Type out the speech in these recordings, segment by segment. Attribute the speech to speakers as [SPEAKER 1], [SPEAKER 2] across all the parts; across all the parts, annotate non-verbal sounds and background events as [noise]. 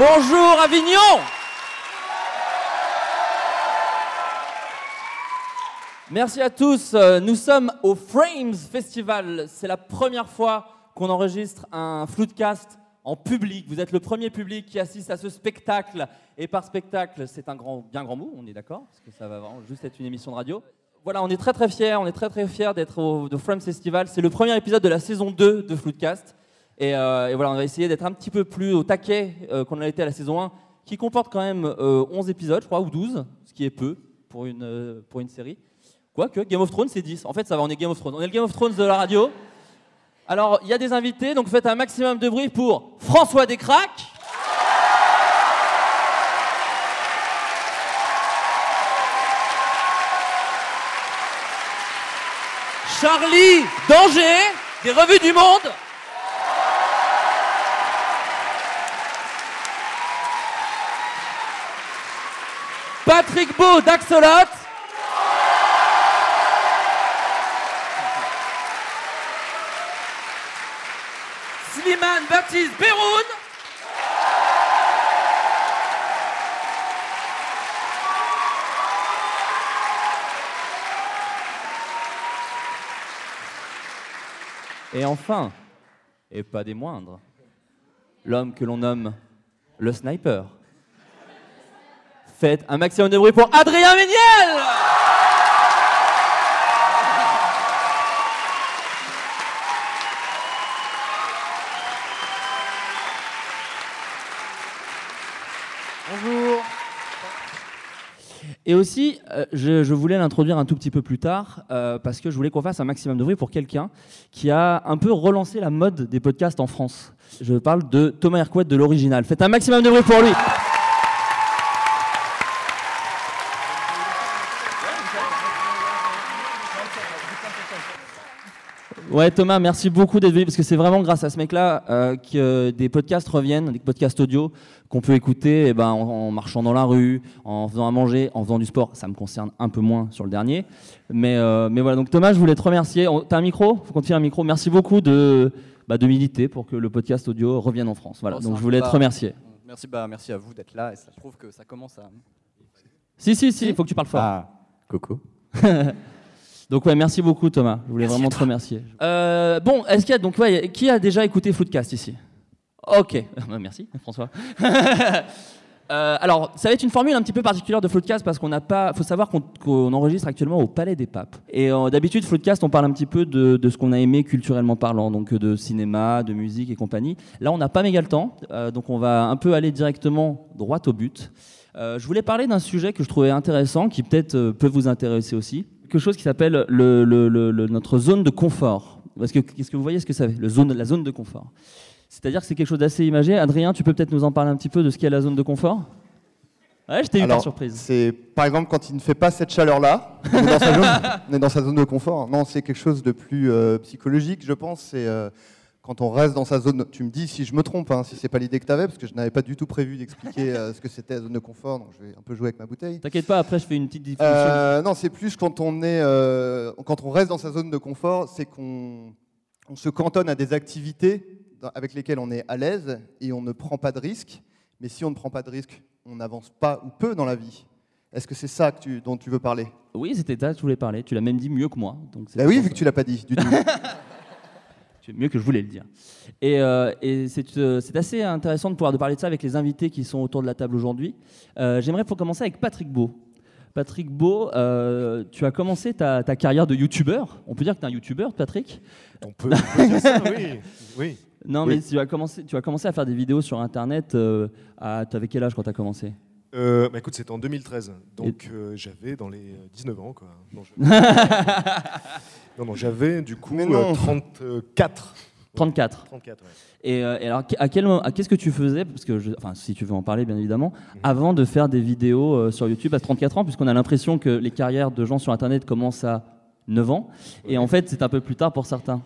[SPEAKER 1] Bonjour Avignon Merci à tous. Nous sommes au Frames Festival. C'est la première fois qu'on enregistre un floodcast en public. Vous êtes le premier public qui assiste à ce spectacle. Et par spectacle, c'est un grand, bien grand mot, on est d'accord Parce que ça va juste être une émission de radio. Voilà, on est très très fiers, on est très très fiers d'être au Frames Festival. C'est le premier épisode de la saison 2 de Floodcast. Et, euh, et voilà, on va essayer d'être un petit peu plus au taquet euh, qu'on a été à la saison 1, qui comporte quand même euh, 11 épisodes, je crois, ou 12, ce qui est peu pour une, euh, pour une série. Quoique, Game of Thrones, c'est 10. En fait, ça va, on est Game of Thrones. On est le Game of Thrones de la radio. Alors, il y a des invités, donc faites un maximum de bruit pour François Descraques. Charlie Danger, des revues du monde. Patrick Beau d'Axolot. Slimane Baptiste Beroun. Et enfin, et pas des moindres, l'homme que l'on nomme le sniper. Faites un maximum de bruit pour Adrien Méniel
[SPEAKER 2] Bonjour.
[SPEAKER 1] Et aussi, euh, je, voulais l'introduire un tout petit peu plus tard, euh, parce que je voulais qu'on fasse un maximum de bruit pour quelqu'un qui a un peu relancé la mode des podcasts en France. Je parle de Thomas Hercouet de l'original. Faites un maximum de bruit pour lui. Ouais, Thomas, merci beaucoup d'être venu parce que c'est vraiment grâce à ce mec-là euh, que euh, des podcasts reviennent, des podcasts audio qu'on peut écouter eh ben, en, en marchant dans la rue, en faisant à manger, en faisant du sport. Ça me concerne un peu moins sur le dernier. Mais, euh, mais voilà, donc Thomas, je voulais te remercier. T'as un micro? Faut qu'on te file un micro. Merci beaucoup de, bah, de militer pour que le podcast audio revienne en France. Voilà,
[SPEAKER 2] Oh,
[SPEAKER 1] donc je voulais te remercier.
[SPEAKER 2] Merci, bah, merci à vous d'être là. Et ça, je trouve que ça commence à.
[SPEAKER 1] Si, si, si, il faut que tu parles fort.
[SPEAKER 2] Ah, Coco. [laughs]
[SPEAKER 1] Donc ouais, merci beaucoup Thomas. Je voulais vraiment te remercier. Euh, bon, est-ce qu'il y a donc ouais, qui a déjà écouté Floodcast ici? Ok, [laughs] Bah, merci François. [laughs] Euh, alors, ça va être une formule un petit peu particulière de Floodcast parce qu'on n'a pas. faut savoir qu'on enregistre actuellement au Palais des Papes. Et euh, d'habitude, Floodcast, on parle un petit peu de, de ce qu'on a aimé culturellement parlant, donc de cinéma, de musique et compagnie. Là, on n'a pas méga le temps, donc on va un peu aller directement droit au but. Je voulais parler d'un sujet que je trouvais intéressant, qui peut-être peut vous intéresser aussi. Quelque chose qui s'appelle le, le- le- le- notre zone de confort. Parce que, qu'est-ce que vous voyez ce que ça fait le zone, La zone de confort. C'est-à-dire que c'est quelque chose d'assez imagé. Adrien, tu peux peut-être nous en parler un petit peu de ce qu'est la zone de confort? Ouais, je t'ai eu par surprise.
[SPEAKER 3] C'est par exemple quand il ne fait pas cette chaleur-là, on, est dans sa zone- [laughs] on est dans sa zone de confort. Non, c'est quelque chose de plus euh, psychologique, je pense. C'est euh, quand on reste dans sa zone. Tu me dis si je me trompe, hein, si c'est pas l'idée que tu avais, parce que je n'avais pas du tout prévu d'expliquer euh, ce que c'était la zone de confort. Donc je vais un peu jouer avec ma bouteille.
[SPEAKER 1] T'inquiète pas, après je fais une petite définition.
[SPEAKER 3] Euh, non, c'est plus quand on est, euh, quand on reste dans sa zone de confort, c'est qu'on on se cantonne à des activités avec lesquelles on est à l'aise et on ne prend pas de risques. Mais si on ne prend pas de risques, on n'avance pas ou peu dans la vie. Est-ce que c'est ça que tu- dont tu veux parler?
[SPEAKER 1] Oui, c'était ça, je voulais parler. Tu l'as même dit mieux que moi. Donc
[SPEAKER 3] Bah oui, vu que tu l'as pas dit du tout. [laughs]
[SPEAKER 1] C'est mieux que je voulais le dire. Et, euh, et c'est euh, c'est assez intéressant de pouvoir de parler de ça avec les invités qui sont autour de la table aujourd'hui. Euh, J'aimerais pour commencer avec Patrick Beau. Patrick Beau, euh, tu as commencé ta, ta carrière de youtubeur. On peut dire que tu es un youtubeur, Patrick?
[SPEAKER 4] On peut, on peut dire ça, oui. oui.
[SPEAKER 1] Non,
[SPEAKER 3] Oui.
[SPEAKER 1] mais tu as, commencé, tu as commencé à faire des vidéos sur Internet. À, tu avais quel âge quand tu as commencé?
[SPEAKER 4] Euh, bah écoute, c'était en 2013, donc euh, j'avais dans les euh, 19 ans, quoi. Non, je- [laughs] non, non, j'avais du coup
[SPEAKER 3] Mais non.
[SPEAKER 4] euh, 34.
[SPEAKER 1] 34.
[SPEAKER 4] 34, ouais.
[SPEAKER 1] Et, euh, et alors, à quel moment, à- qu'est-ce que tu faisais? Parce que, je- enfin, si tu veux en parler, bien évidemment, avant de faire des vidéos euh, sur YouTube à 34 ans, puisqu'on a l'impression que les carrières de gens sur Internet commencent à 9 ans, et en fait, c'est un peu plus tard pour certains.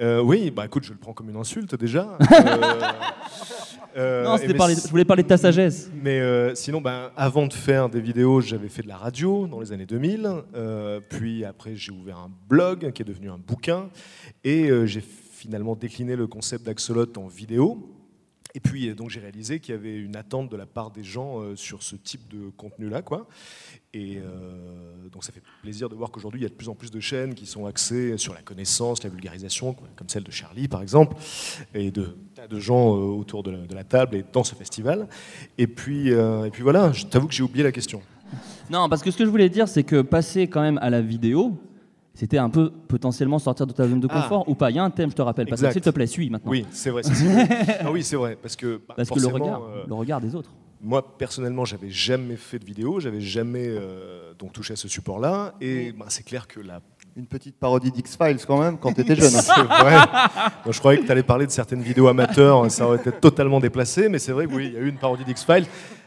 [SPEAKER 4] Euh, oui, bah écoute, je le prends comme une insulte déjà. [laughs] Euh,
[SPEAKER 1] non,
[SPEAKER 4] mais
[SPEAKER 1] parler- je voulais parler de ta sagesse.
[SPEAKER 4] Mais euh, sinon, ben, avant de faire des vidéos, j'avais fait de la radio dans les années 2000. euh, puis après, j'ai ouvert un blog qui est devenu un bouquin. Et j'ai finalement décliné le concept d'Axolot en vidéo. Et puis donc j'ai réalisé qu'il y avait une attente de la part des gens sur ce type de contenu-là, quoi. Et donc ça fait plaisir de voir qu'aujourd'hui il y a de plus en plus de chaînes qui sont axées sur la connaissance, la vulgarisation, comme celle de Charlie par exemple, et de tas de gens autour de la, table et dans ce festival. Et puis, et puis voilà, je t'avoue que j'ai oublié la question.
[SPEAKER 1] Non, parce que ce que je voulais dire, c'est que passer quand même à la vidéo, c'était un peu potentiellement sortir de ta zone de ah. confort ou pas. Il y a un thème, je te rappelle. Parce que s'il te plaît, suis maintenant.
[SPEAKER 4] Oui, c'est vrai. [laughs] ah oui, c'est vrai. Parce que,
[SPEAKER 1] bah, parce que le, regard, euh, le regard des autres.
[SPEAKER 4] Moi, personnellement, j'avais jamais fait de vidéo, j'avais jamais euh, donc touché à ce support-là. Et bah, c'est clair que la
[SPEAKER 3] une petite parodie d'X-Files quand même quand tu étais [laughs] jeune.
[SPEAKER 4] c'est vrai. je croyais que tu allais parler de certaines vidéos amateurs, ça aurait été totalement déplacé, mais c'est vrai que oui, il y a eu une parodie d'X-Files.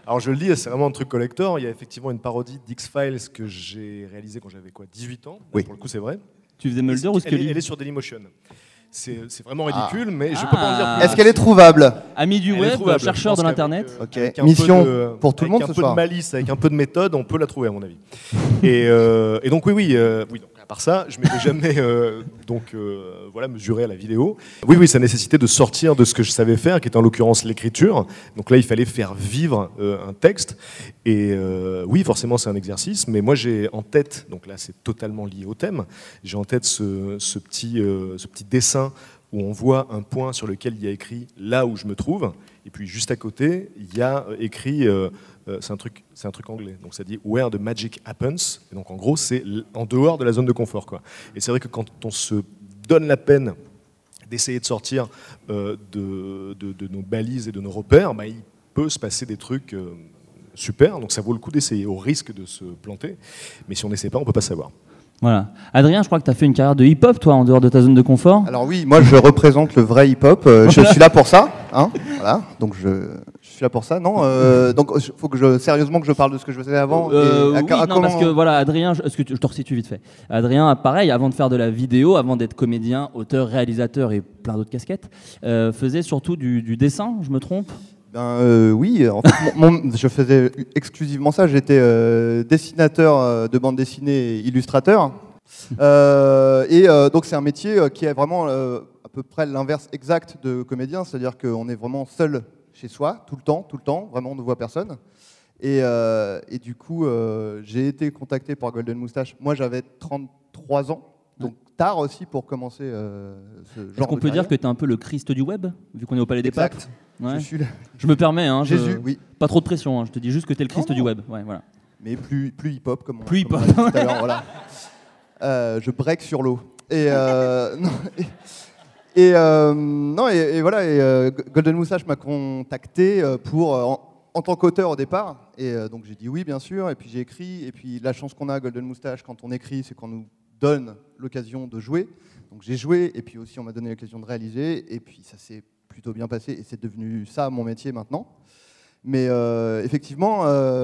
[SPEAKER 4] Alors je le dis, c'est vraiment un truc collector. Il y a effectivement une parodie d'X-Files que j'ai réalisée quand j'avais quoi 18 ans.
[SPEAKER 3] Oui.
[SPEAKER 4] Pour le coup, c'est vrai.
[SPEAKER 1] Tu faisais Mulder ou Scully
[SPEAKER 4] elle, elle est sur Dailymotion? C'est vraiment ridicule, ah. mais je peux pas en dire
[SPEAKER 3] plus. Est-ce qu'elle est trouvable?
[SPEAKER 1] Ami du web, chercheur de l'internet.
[SPEAKER 3] Ok. Mission pour tout le monde
[SPEAKER 4] ce
[SPEAKER 3] soir.
[SPEAKER 4] Avec un peu de malice, avec un peu de méthode, on peut la trouver à mon avis. et, euh, et, donc oui, oui, euh, oui. Donc, par ça, je m'étais jamais euh, donc euh, voilà mesuré à la vidéo. Oui, oui, ça nécessitait de sortir de ce que je savais faire, qui était en l'occurrence l'écriture. Donc là, il fallait faire vivre euh, un texte. Et oui, forcément, c'est un exercice. Mais moi, j'ai en tête, donc là, c'est totalement lié au thème. J'ai en tête ce, petit, ce petit dessin où on voit un point sur lequel il y a écrit là où je me trouve. Et puis juste à côté, il y a écrit c'est un truc, c'est un truc anglais. Donc ça dit where the magic happens. Et donc en gros, c'est en dehors de la zone de confort, quoi. Et c'est vrai que quand on se donne la peine d'essayer de sortir euh, de, de, nos balises et de nos repères, bah, il peut se passer des trucs euh, super. Donc ça vaut le coup d'essayer, au risque de se planter. Mais si on n'essaie pas, on peut pas savoir.
[SPEAKER 1] Voilà. Adrien, je crois que tu as fait une carrière de hip-hop, toi, en dehors de ta zone de confort.
[SPEAKER 3] Alors oui, moi je représente le vrai hip-hop. je [laughs] suis là pour ça. Hein voilà. Donc je, suis là pour ça, non euh, Donc, il faut que je, sérieusement que je parle de ce que je faisais avant.
[SPEAKER 1] Euh, oui, non, parce que voilà, Adrien, je, que je te resitue vite fait. Adrien, pareil, avant de faire de la vidéo, avant d'être comédien, auteur, réalisateur et plein d'autres casquettes, euh, faisait surtout du, dessin, je me trompe?
[SPEAKER 3] Ben, oui, en fait, je faisais exclusivement ça. J'étais dessinateur de bande dessinée et illustrateur. [laughs] et donc c'est un métier qui est vraiment à peu près l'inverse exact de comédien, c'est-à-dire qu'on est vraiment seul chez soi, tout le temps, tout le temps, vraiment on ne voit personne. Et, euh, du coup, euh, j'ai été contacté par Golden Moustache. Moi, j'avais 33 ans, donc tard aussi pour commencer euh, ce genre
[SPEAKER 1] Est-ce qu'on peut dire que tu es un peu le Christ du web, vu qu'on est au Palais des Papes?
[SPEAKER 3] Je, suis
[SPEAKER 1] je me permets, hein,
[SPEAKER 3] Jésus, oui.
[SPEAKER 1] Pas trop de pression, hein, je te dis juste que tu es le Christ du web. Ouais, voilà.
[SPEAKER 3] Mais plus, plus hip-hop, comme on,
[SPEAKER 1] plus hip-hop.
[SPEAKER 3] voilà. je break sur l'eau. Et, [laughs] et, euh, non, et, voilà, et, euh, Golden Moustache m'a contacté euh, pour, en, tant qu'auteur au départ. Et donc j'ai dit oui, bien sûr. Et puis j'ai écrit. Et puis la chance qu'on a, Golden Moustache, quand on écrit, c'est qu'on nous donne l'occasion de jouer. Donc j'ai joué. Et puis aussi, on m'a donné l'occasion de réaliser. Et puis ça s'est plutôt bien passé. Et c'est devenu ça mon métier maintenant. Mais effectivement,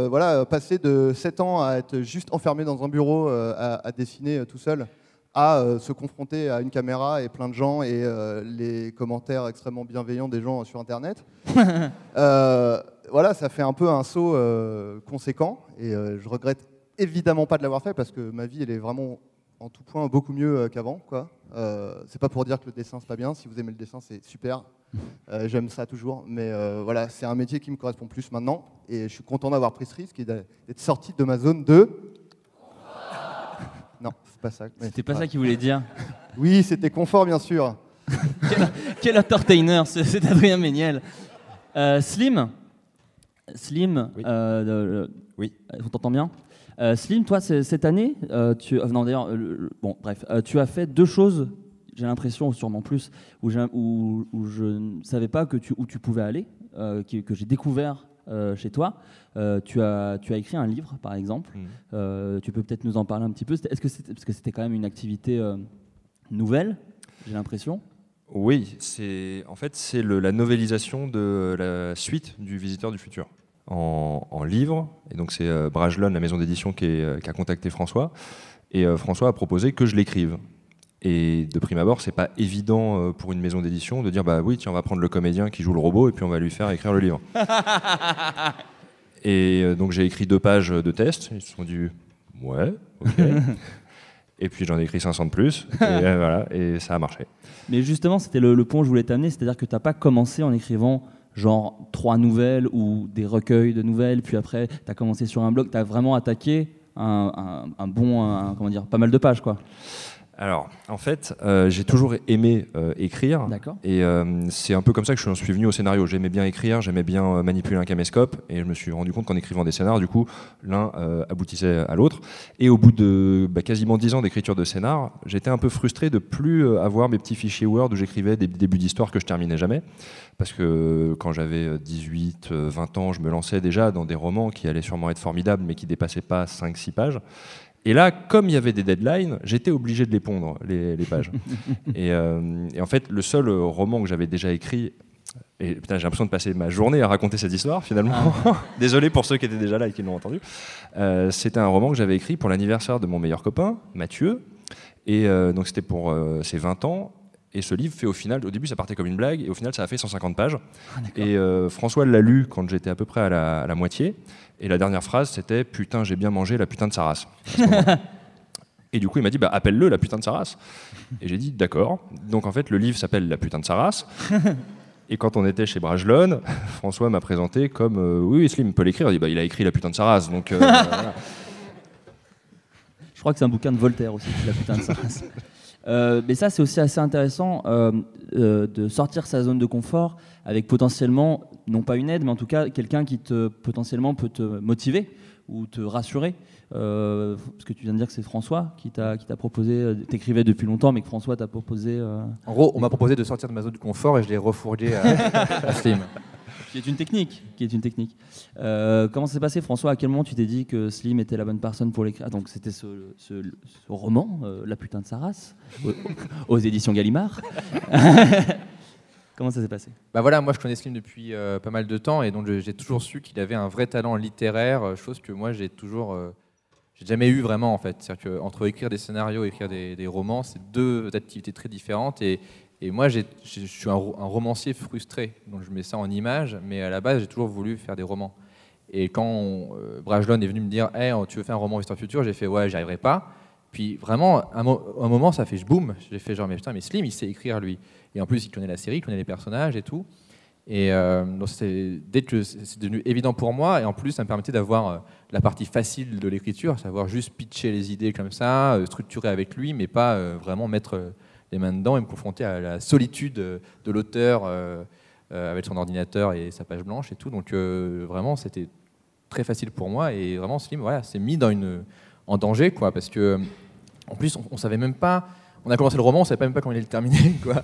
[SPEAKER 3] voilà, passer de 7 ans à être juste enfermé dans un bureau à, dessiner tout seul, à euh, se confronter à une caméra et plein de gens et euh, les commentaires extrêmement bienveillants des gens sur Internet. [laughs] Euh, voilà, ça fait un peu un saut conséquent et je regrette évidemment pas de l'avoir fait parce que ma vie elle est vraiment en tout point beaucoup mieux qu'avant. Quoi. c'est pas pour dire que le dessin c'est pas bien. Si vous aimez le dessin, c'est super. [laughs] J'aime ça toujours. Mais voilà, c'est un métier qui me correspond plus maintenant et je suis content d'avoir pris ce risque et d'être sorti de ma zone de non, c'est pas ça.
[SPEAKER 1] C'était pas, ça qu'il voulait dire. [laughs]
[SPEAKER 3] Oui, c'était confort, bien sûr.
[SPEAKER 1] quel, entertainer, c'est Adrien Méniel. Euh, Slim, Slim,
[SPEAKER 2] oui.
[SPEAKER 1] Euh, oui. On t'entend bien euh, Slim, toi, cette année, tu, non d'ailleurs, bon, bref, tu as fait deux choses. J'ai l'impression, sûrement plus, où, où, où, je ne savais pas que tu, où tu pouvais aller, que, que j'ai découvert euh, chez toi. Euh, tu, as, tu as écrit un livre, par exemple. Mmh. Euh, tu peux peut-être nous en parler un petit peu. Est-ce que c'est, parce que c'était quand même une activité nouvelle, j'ai l'impression.
[SPEAKER 5] Oui, c'est en fait c'est la novélisation de la suite du Visiteur du futur en, livre. Et donc c'est Brajlon, la maison d'édition, qui, qui, a contacté François. Et François a proposé que je l'écrive. Et de prime abord, c'est pas évident euh, pour une maison d'édition de dire bah oui, tiens, on va prendre le comédien qui joue le robot et puis on va lui faire écrire le livre. [laughs] et euh, donc j'ai écrit deux pages de test. Ils se sont dit ouais, ok. [laughs] et puis j'en ai écrit 500 de plus. Et, [laughs] voilà, et ça a marché.
[SPEAKER 1] Mais justement, c'était le, point que je voulais t'amener, c'est-à-dire que tu n'as pas commencé en écrivant genre trois nouvelles ou des recueils de nouvelles, puis après, tu as commencé sur un blog, tu as vraiment attaqué un, bon, comment dire, pas mal de pages, quoi.
[SPEAKER 5] Alors, en fait, euh, j'ai toujours aimé euh, écrire. Et euh, c'est un peu comme ça que je suis venu au scénario. J'aimais bien écrire, j'aimais bien manipuler un caméscope. Et je me suis rendu compte qu'en écrivant des scénars, du coup, l'un aboutissait à l'autre. Et au bout de bah, quasiment dix ans d'écriture de scénar, j'étais un peu frustré de plus avoir mes petits fichiers Word où j'écrivais des débuts d'histoire que je terminais jamais. Parce que quand j'avais 18, 20 ans, je me lançais déjà dans des romans qui allaient sûrement être formidables, mais qui dépassaient pas 5-6 pages. Et là, comme il y avait des deadlines, j'étais obligé de les pondre, les, pages. [laughs] Euh, et, en fait, le seul roman que j'avais déjà écrit, et j'ai l'impression de passer ma journée à raconter cette histoire finalement. Ah. [laughs] Désolé pour ceux qui étaient déjà là et qui l'ont entendu. Euh, c'était un roman que j'avais écrit pour l'anniversaire de mon meilleur copain, Mathieu. Et euh, donc c'était pour ses 20 ans. Et ce livre fait au final, au début ça partait comme une blague, et au final ça a fait 150 pages. Ah, et François l'a lu quand j'étais à peu près à la, à la moitié. Et la dernière phrase, c'était Putain, j'ai bien mangé la putain de sa race. [laughs] Et du coup, il m'a dit bah, Appelle-le la putain de sa race. Et j'ai dit D'accord. Donc en fait, le livre s'appelle La putain de sa race. [laughs] Et quand on était chez Brajlon, [laughs] François m'a présenté comme euh, Oui, Slim peut l'écrire. Il, bah, il a écrit La putain de sa race. Donc, euh,
[SPEAKER 1] Je crois que c'est un bouquin de Voltaire aussi, La putain de sa race. Euh, mais ça, c'est aussi assez intéressant de sortir sa zone de confort avec potentiellement, non pas une aide, mais en tout cas quelqu'un qui te, potentiellement peut te motiver ou te rassurer. Euh, parce que tu viens de dire que c'est François qui t'a proposé, euh, t'écrivais depuis longtemps, mais que François t'a proposé. Euh,
[SPEAKER 2] en gros, on m'a proposé de sortir de ma zone de confort et je l'ai refourgué à, [laughs] Slim.
[SPEAKER 1] Qui est une technique. Qui est une technique. comment s'est passé, François? À quel moment tu t'es dit que Slim était la bonne personne pour l'écrire? Donc c'était ce, ce, roman, La putain de sa race, aux, [laughs] aux éditions Gallimard. [laughs] Comment ça s'est passé?
[SPEAKER 2] Bah voilà, moi je connais Slim depuis euh, pas mal de temps et donc j'ai toujours su qu'il avait un vrai talent littéraire, euh, chose que moi j'ai toujours, euh, j'ai jamais eu vraiment en fait. C'est-à-dire qu'entre écrire des scénarios et écrire des, romans, c'est deux activités très différentes et, et moi je suis un, romancier frustré, donc je mets ça en image, mais à la base j'ai toujours voulu faire des romans. Et quand Brajlon est venu me dire, hey, tu veux faire un roman histoire future, j'ai fait ouais, j'y arriverai pas. Puis vraiment, un, un moment, ça fait boum. J'ai fait genre, mais putain, mais Slim, il sait écrire lui. Et en plus, il connaît la série, il connaît les personnages et tout. Et euh, donc dès que c'est devenu évident pour moi, et en plus, ça me permettait d'avoir euh, la partie facile de l'écriture, savoir juste pitcher les idées comme ça, euh, structurer avec lui, mais pas euh, vraiment mettre les mains dedans et me confronter à la solitude de l'auteur avec son ordinateur et sa page blanche et tout. Donc vraiment, c'était très facile pour moi et vraiment Slim, voilà, s'est mis dans une, en danger, quoi, parce que en plus, on, on savait même pas on a commencé le roman, on ne savait même pas quand il allait le terminer, quoi. [laughs]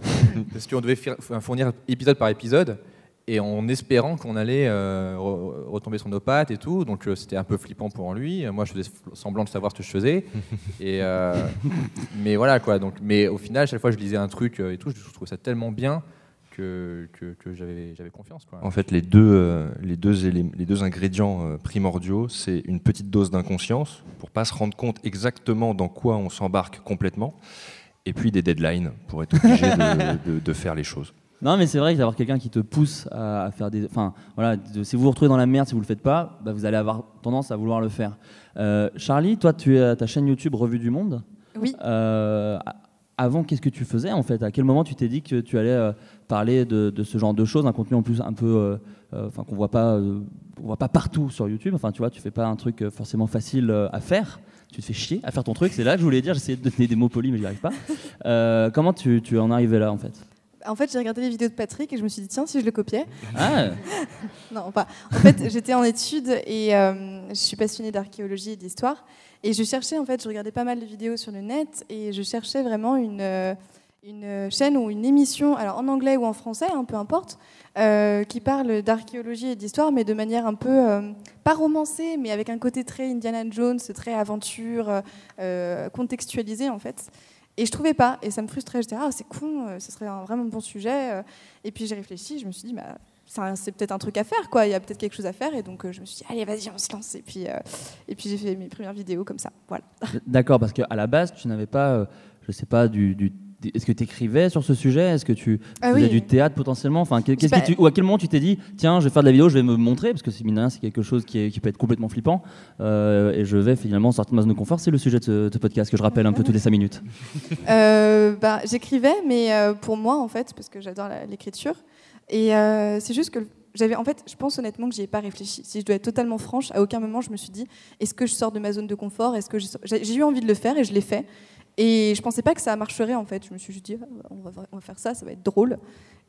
[SPEAKER 2] parce qu'on devait fournir épisode par épisode, et en espérant qu'on allait euh, retomber sur nos pattes et tout. Donc euh, c'était un peu flippant pour lui. Moi, je faisais semblant de savoir ce que je faisais. [laughs] et, euh, mais voilà, quoi. Donc, mais au final, chaque fois que je lisais un truc et tout, je trouvais ça tellement bien que, que, j'avais confiance. Quoi.
[SPEAKER 5] En fait, les deux, les deux, les deux ingrédients primordiaux, c'est une petite dose d'inconscience pour pas se rendre compte exactement dans quoi on s'embarque complètement et puis des deadlines pour être obligé de, [laughs] faire les choses.
[SPEAKER 1] Non, mais c'est vrai d'avoir quelqu'un qui te pousse à, faire des. Enfin, voilà, si vous vous retrouvez dans la merde, si vous le faites pas, bah, vous allez avoir tendance à vouloir le faire. Euh, Charlie, toi, tu es à ta chaîne YouTube Revue du Monde.
[SPEAKER 6] Oui.
[SPEAKER 1] Euh, avant, qu'est-ce que tu faisais en fait? À quel moment tu t'es dit que tu allais euh, parler de, ce genre de choses, un contenu en plus un peu, enfin qu'on voit pas, on voit pas partout sur YouTube? Enfin, tu vois, tu fais pas un truc forcément facile à faire tu te fais chier à faire ton truc. C'est là que je voulais dire, j'essayais de donner des mots polis, mais j'y arrive pas. Euh, comment tu, tu en arrivé là, en fait?
[SPEAKER 6] En fait, j'ai regardé les vidéos de Patrick et je me suis dit, tiens, si je le copiais.
[SPEAKER 1] Ah. [laughs]
[SPEAKER 6] non, pas. En fait, j'étais en études et euh, je suis passionnée d'archéologie et d'histoire. Et je cherchais, en fait, je regardais pas mal de vidéos sur le net et je cherchais vraiment une, euh, une chaîne ou une émission, alors en anglais ou en français, hein, peu importe, euh, qui parle d'archéologie et d'histoire, mais de manière un peu, euh, pas romancée, mais avec un côté très Indiana Jones, très aventure, contextualisé en fait. Et je trouvais pas, et ça me frustrait. J'étais, ah, c'est con, ce serait un vraiment bon sujet. Et puis j'ai réfléchi, je me suis dit, bah, c'est peut-être un truc à faire, quoi. Il y a peut-être quelque chose à faire, et donc je me suis dit, allez, vas-y, on se lance. Et puis, puis j'ai fait mes premières vidéos comme ça. Voilà.
[SPEAKER 1] D'accord, parce qu'à la base, tu n'avais pas, je sais pas, du est-ce que tu écrivais sur ce sujet? Est-ce que tu ah faisais du théâtre potentiellement? Enfin, qu'est-ce que tu, Ou à quel moment tu t'es dit, tiens, je vais faire de la vidéo, je vais me montrer, parce que c'est c'est quelque chose qui, qui, peut être complètement flippant, euh, et je vais finalement sortir de ma zone de confort. C'est le sujet de ce, podcast que je rappelle un peu toutes les 5 minutes.
[SPEAKER 6] Euh, bah, J'écrivais, mais euh, pour moi, en fait, parce que j'adore l'écriture. Et c'est juste que j'avais, en fait, je pense honnêtement que j'y ai pas réfléchi. Si je dois être totalement franche, à aucun moment je me suis dit, est-ce que je sors de ma zone de confort? Est-ce que j'ai eu envie de le faire et je l'ai fait. Et je pensais pas que ça marcherait en fait. Je me suis juste dit, ah, bah, on, va, on va faire ça, ça va être drôle.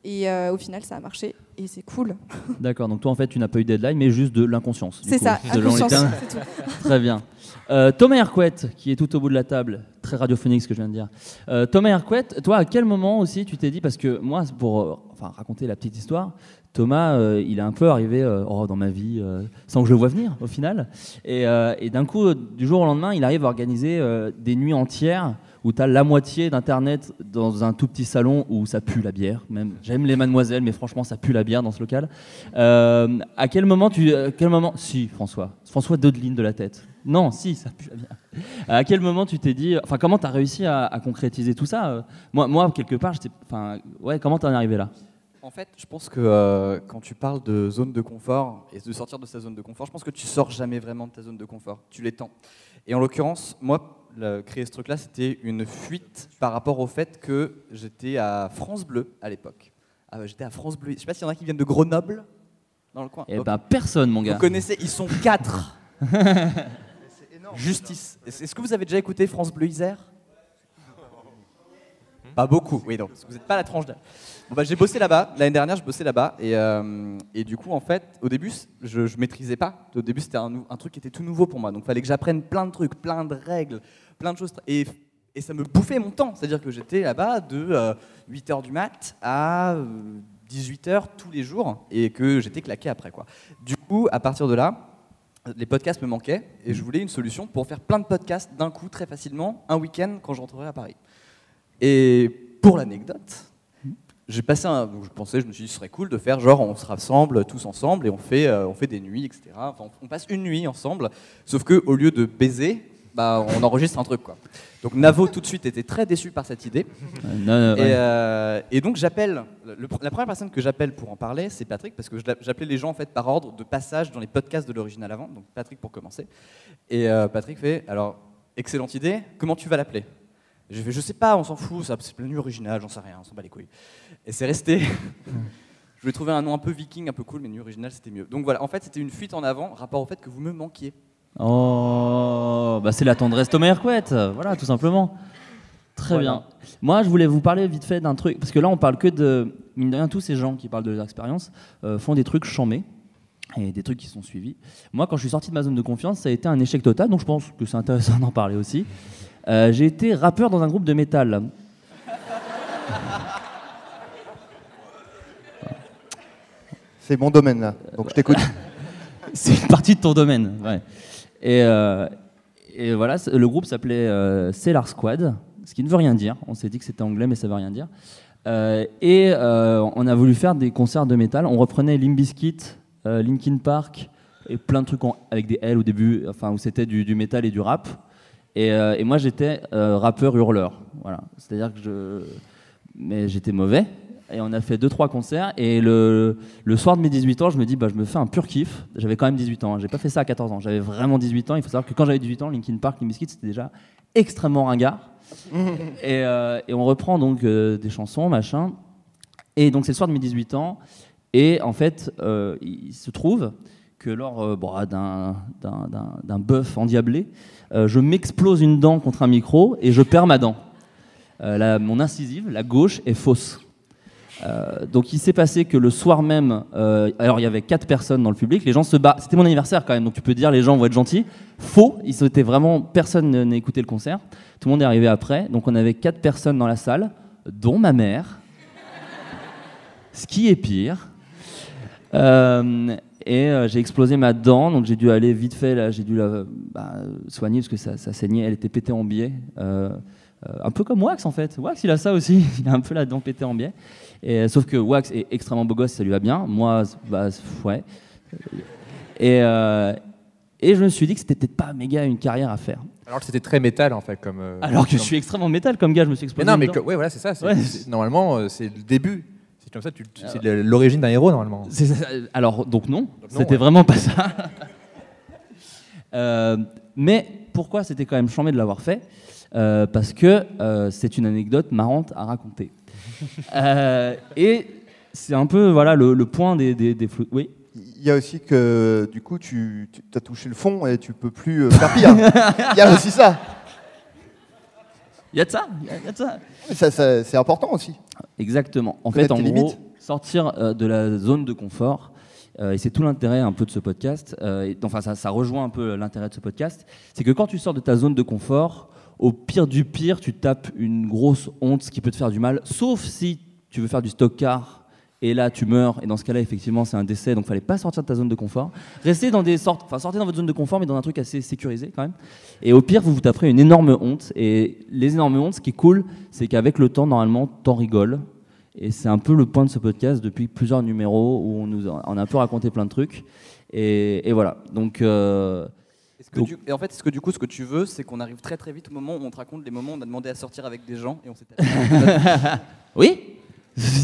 [SPEAKER 6] Et euh, au final, ça a marché et c'est cool. [laughs]
[SPEAKER 1] D'accord, donc toi en fait, tu n'as pas eu de deadline, mais juste de l'inconscience.
[SPEAKER 6] C'est ça, inconscience. [laughs]
[SPEAKER 1] Très bien. Euh, Thomas Hercouet, qui est tout au bout de la table, très radiophonique ce que je viens de dire. Euh, Thomas Hercouet, toi, à quel moment aussi tu t'es dit, parce que moi, pour enfin, raconter la petite histoire, Thomas, il est un peu arrivé oh, dans ma vie sans que je le voie venir au final. Et, d'un coup, du jour au lendemain, il arrive à organiser des nuits entières où tu as la moitié d'Internet dans un tout petit salon où ça pue la bière. Même J'aime les mademoiselles, mais franchement, ça pue la bière dans ce local. Euh, à quel moment tu. À quel moment. Si, François. François Dodeline de la tête. Non, si, ça pue la bière. À quel moment tu t'es dit. Enfin, comment tu as réussi à, concrétiser tout ça? Euh, moi, moi, quelque part, j'étais. Enfin, ouais, comment tu en es arrivé là?
[SPEAKER 7] En fait, je pense que euh, quand tu parles de zone de confort et de sortir de sa zone de confort, je pense que tu sors jamais vraiment de ta zone de confort. Tu l'étends. Et en l'occurrence, moi, créer ce truc-là, c'était une fuite par rapport au fait que j'étais à France Bleu à l'époque. Ah, j'étais à France Bleu. Je sais pas s'il y en a qui viennent de Grenoble dans le coin.
[SPEAKER 1] Eh ben personne, mon gars.
[SPEAKER 7] Vous connaissez Ils sont quatre. [laughs] Justice. Est-ce que vous avez déjà écouté France Bleu Isère? Pas beaucoup. Oui, donc vous n'êtes pas la tranche d'âge. Bah, j'ai bossé là-bas. L'année dernière, je bossais là-bas. Et, euh, du coup, en fait, au début, je ne maîtrisais pas. Au début, c'était un, un, truc qui était tout nouveau pour moi. Donc, il fallait que j'apprenne plein de trucs, plein de règles, plein de choses. Et, ça me bouffait mon temps. C'est-à-dire que j'étais là-bas de 8h euh, du mat à 18h euh, tous les jours et que j'étais claqué après. Quoi. Du coup, à partir de là, les podcasts me manquaient et je voulais une solution pour faire plein de podcasts d'un coup, très facilement, un week-end quand j'entrerai à Paris. Et pour l'anecdote, j'ai passé un, je pensais, je me suis dit, ce serait cool de faire genre, on se rassemble tous ensemble et on fait, euh, on fait des nuits, etc. Enfin, on passe une nuit ensemble, sauf que au lieu de baiser, bah, on enregistre un truc. Quoi. Donc Navo tout de suite était très déçu par cette idée. Euh, et, donc j'appelle, la première personne que j'appelle pour en parler, c'est Patrick, parce que j'appelais les gens en fait par ordre de passage dans les podcasts de l'original avant. Donc Patrick pour commencer. Et euh, Patrick fait, alors excellente idée, comment tu vas l'appeler? Je fais, je sais pas, on s'en fout, c'est plein original, j'en sais rien, on s'en bat les couilles. Et c'est resté. [laughs] je voulais trouver un nom un peu viking, un peu cool, mais nu original c'était mieux. Donc voilà, en fait c'était une fuite en avant, rapport au fait que vous me manquiez.
[SPEAKER 1] Oh, bah c'est la tendresse Thomas Hercouet, voilà, tout simplement. Très bien. Moi, je voulais vous parler vite fait d'un truc, parce que là, on parle que de. Mine de rien, tous ces gens qui parlent de leur expérience euh, font des trucs chambés et des trucs qui sont suivis. Moi, quand je suis sorti de ma zone de confiance, ça a été un échec total, donc je pense que c'est intéressant [laughs] d'en parler aussi. Euh, j'ai été rappeur dans un groupe de métal.
[SPEAKER 3] C'est mon domaine là, donc je t'écoute. [laughs]
[SPEAKER 1] c'est une partie de ton domaine. Ouais. Et, euh, et, voilà, le groupe s'appelait euh, Squad, ce qui ne veut rien dire. On s'est dit que c'était anglais, mais ça veut rien dire. Euh, et on a voulu faire des concerts de métal. On reprenait Limp Bizkit, Linkin Park et plein de trucs avec des L au début, enfin où c'était du, du, métal et du rap. Et, et moi j'étais rappeur hurleur, voilà. C'est-à-dire que je, mais j'étais mauvais et on a fait 2-3 concerts. Et le, le, soir de mes 18 ans, je me dis, bah, je me fais un pur kiff. J'avais quand même 18 ans, hein. j'ai pas fait ça à 14 ans, j'avais vraiment 18 ans. Il faut savoir que quand j'avais 18 ans, Linkin Park, Limp Bizkit, c'était déjà extrêmement ringard. [laughs] et, euh, et, on reprend donc euh, des chansons, machin. Et donc c'est le soir de mes 18 ans. Et en fait, euh, il se trouve que lors bon, d'un bœuf endiablé, je m'explose une dent contre un micro et je perds ma dent. La, mon incisive, la gauche, est fausse. Euh, donc il s'est passé que le soir même, euh, alors il y avait quatre personnes dans le public, les gens se battent. C'était mon anniversaire quand même, donc tu peux dire les gens vont être gentils. Faux, il s'était vraiment personne n'a écouté le concert. Tout le monde est arrivé après, donc on avait quatre personnes dans la salle, dont ma mère. Ce qui est pire. Euh, et j'ai explosé ma dent, donc j'ai dû aller vite fait, là, j'ai dû la bah, soigner parce que ça, ça, saignait, elle était pétée en biais. un peu comme Wax en fait. Wax il a ça aussi, [laughs] il a un peu la dent pétée en biais. Et, sauf que Wax est extrêmement beau gosse, ça lui va bien. Moi, bah, ouais. Et, euh, et je me suis dit que c'était peut-être pas méga une carrière à faire.
[SPEAKER 2] Alors que c'était très métal en fait comme. Euh,
[SPEAKER 1] Alors que je suis extrêmement métal comme gars, je me suis explosé.
[SPEAKER 2] Mais non, mais ouais, voilà, c'est ça. Normalement, euh, c'est le début. C'est comme ça, c'est l'origine d'un héros normalement.
[SPEAKER 1] alors donc non, c'était vraiment pas ça. [laughs] mais pourquoi c'était quand même chambé de l'avoir fait? Parce que c'est une anecdote marrante à raconter. [laughs] Euh, et c'est un peu voilà le, le point des, des, des flou- Oui?
[SPEAKER 3] Il y a aussi que du coup tu, as touché le fond et tu peux plus euh, faire pire. [laughs] Il y a aussi ça.
[SPEAKER 1] Il y a de ça. il y a- il y a de ça.
[SPEAKER 3] Ça, ça- c'est important aussi.
[SPEAKER 1] Exactement. En
[SPEAKER 3] Connaître
[SPEAKER 1] fait, en gros,
[SPEAKER 3] limites.
[SPEAKER 1] sortir euh, de la zone de confort, euh, et c'est tout l'intérêt un peu de ce podcast, euh, et- enfin ça, ça rejoint un peu l'intérêt de ce podcast, c'est que quand tu sors de ta zone de confort, au pire du pire, tu tapes une grosse honte qui peut te faire du mal, sauf si tu veux faire du stock car. Et là, tu meurs. Et dans ce cas-là, effectivement, c'est un décès. Donc, fallait pas sortir de ta zone de confort. Restez dans des sortes, enfin, sortez dans votre zone de confort, mais dans un truc assez sécurisé quand même. Et au pire, vous vous taperez une énorme honte. Et les énormes hontes, ce qui est cool, c'est qu'avec le temps, normalement, t'en rigoles. Et c'est un peu le point de ce podcast depuis plusieurs numéros où on nous a, on a un peu raconté plein de trucs. Et, et voilà. Donc, euh,
[SPEAKER 7] Est-ce que
[SPEAKER 1] Donc-
[SPEAKER 7] du- et en fait, est-ce que du coup, ce que tu veux, c'est qu'on arrive très très vite au moment où on te raconte les moments où on a demandé à sortir avec des gens et on s'est. [laughs] [laughs]
[SPEAKER 1] oui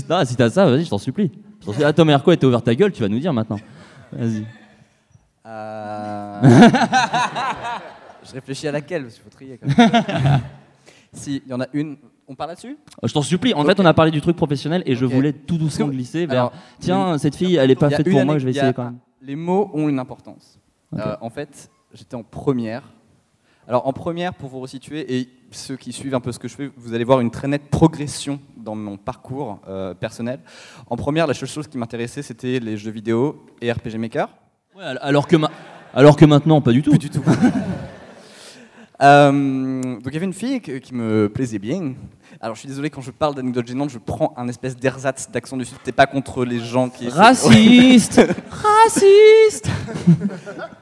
[SPEAKER 1] non, Si t'as ça, vas-y, je t'en supplie. Je. Ah, Tom Herco était ouvert ta gueule, tu vas nous dire maintenant. Vas-y.
[SPEAKER 7] Euh, [laughs] je réfléchis à laquelle, parce qu'il faut trier quand même. [laughs] si, il y en a une. On parle là-dessus?
[SPEAKER 1] Euh, Je t'en supplie. En fait, on a parlé du truc professionnel et je voulais tout doucement glisser vers.
[SPEAKER 7] alors,
[SPEAKER 1] Tiens, cette fille, elle est pas faite pour moi, je vais
[SPEAKER 7] a-
[SPEAKER 1] essayer quand même.
[SPEAKER 7] Les mots ont une importance. Euh, en fait, j'étais en première. Alors en première, pour vous resituer, et ceux qui suivent un peu ce que je fais, vous allez voir une très nette progression dans mon parcours euh, personnel. En première, la seule chose qui m'intéressait, c'était les jeux vidéo et RPG Maker.
[SPEAKER 1] Ouais, alors, que ma- alors que maintenant, pas du tout.
[SPEAKER 7] Plus du tout. [laughs] Euh, donc il y avait une fille qui me plaisait bien. Alors je suis désolé quand je parle d'anecdotes gênantes, je prends un espèce d'ersatz d'accent du sud. C'était pas contre les gens qui.
[SPEAKER 1] Raciste [laughs] Raciste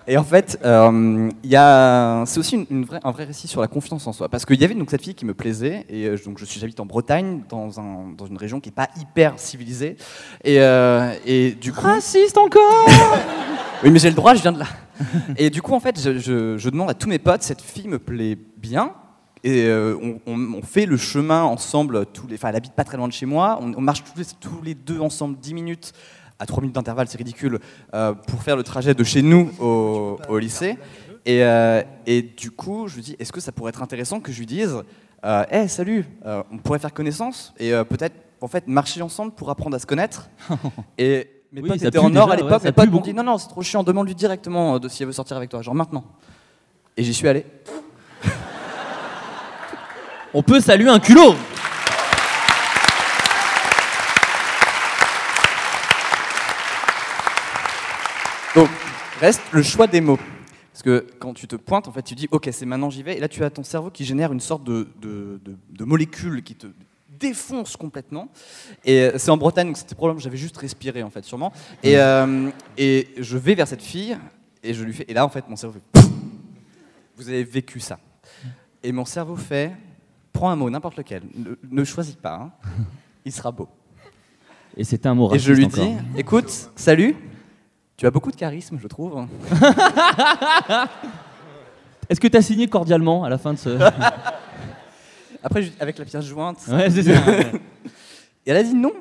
[SPEAKER 7] Et en fait, euh, il y a, c'est aussi une, une vraie- un vrai récit sur la confiance en soi. Parce qu'il y avait donc cette fille qui me plaisait, et euh, donc je suis j'habite en Bretagne, dans, un, dans une région qui n'est pas hyper civilisée. Et, euh, et du coup.
[SPEAKER 1] Raciste encore [laughs]
[SPEAKER 7] Oui, mais j'ai le droit, je viens de là. Et du coup, en fait, je, je- je demande à tous mes potes, cette fille me plaît bien. Et euh, on, on- on fait le chemin ensemble, tous les, enfin, elle habite pas très loin de chez moi. On, on marche tous les, tous les deux ensemble 10 minutes, à 3 minutes d'intervalle, c'est ridicule, euh, pour faire le trajet de chez nous au, au lycée. Et, euh, et du coup, je lui dis, est-ce que ça pourrait être intéressant que je lui dise, euh, hey, salut, on pourrait faire connaissance et peut-être, en fait, marcher ensemble pour apprendre à se connaître. [laughs] Et mes
[SPEAKER 1] Oui,
[SPEAKER 7] potes étaient en or à
[SPEAKER 1] ouais,
[SPEAKER 7] l'époque.
[SPEAKER 1] ça
[SPEAKER 7] mes potes m'ont dit, non, non, c'est trop chiant, demande-lui directement de si elle veut sortir avec toi, genre maintenant. Et j'y suis allé.
[SPEAKER 1] On peut saluer un culot
[SPEAKER 7] Donc, reste le choix des mots. Parce que quand tu te pointes, en fait, tu dis, ok, c'est maintenant j'y vais. Et là, tu as ton cerveau qui génère une sorte de, de, de- de molécule qui te défonce complètement. Et euh, c'est en Bretagne, donc c'était probablement, j'avais juste respiré, en fait, sûrement. Et, euh, et je vais vers cette fille, et je lui fais, et là, en fait, mon cerveau fait, vous avez vécu ça. Et mon cerveau fait, prends un mot, n'importe lequel, ne, ne choisis pas, hein. [laughs] il sera beau.
[SPEAKER 1] Et c'était un mot
[SPEAKER 7] Et je lui
[SPEAKER 1] encore.
[SPEAKER 7] dis, écoute, salut, tu as beaucoup de charisme, je trouve. [laughs]
[SPEAKER 1] Est-ce que tu as signé cordialement à la fin de ce... [laughs]
[SPEAKER 7] Après, avec la pièce jointe.
[SPEAKER 1] ouais, c'est ça.
[SPEAKER 7] Et elle a dit non,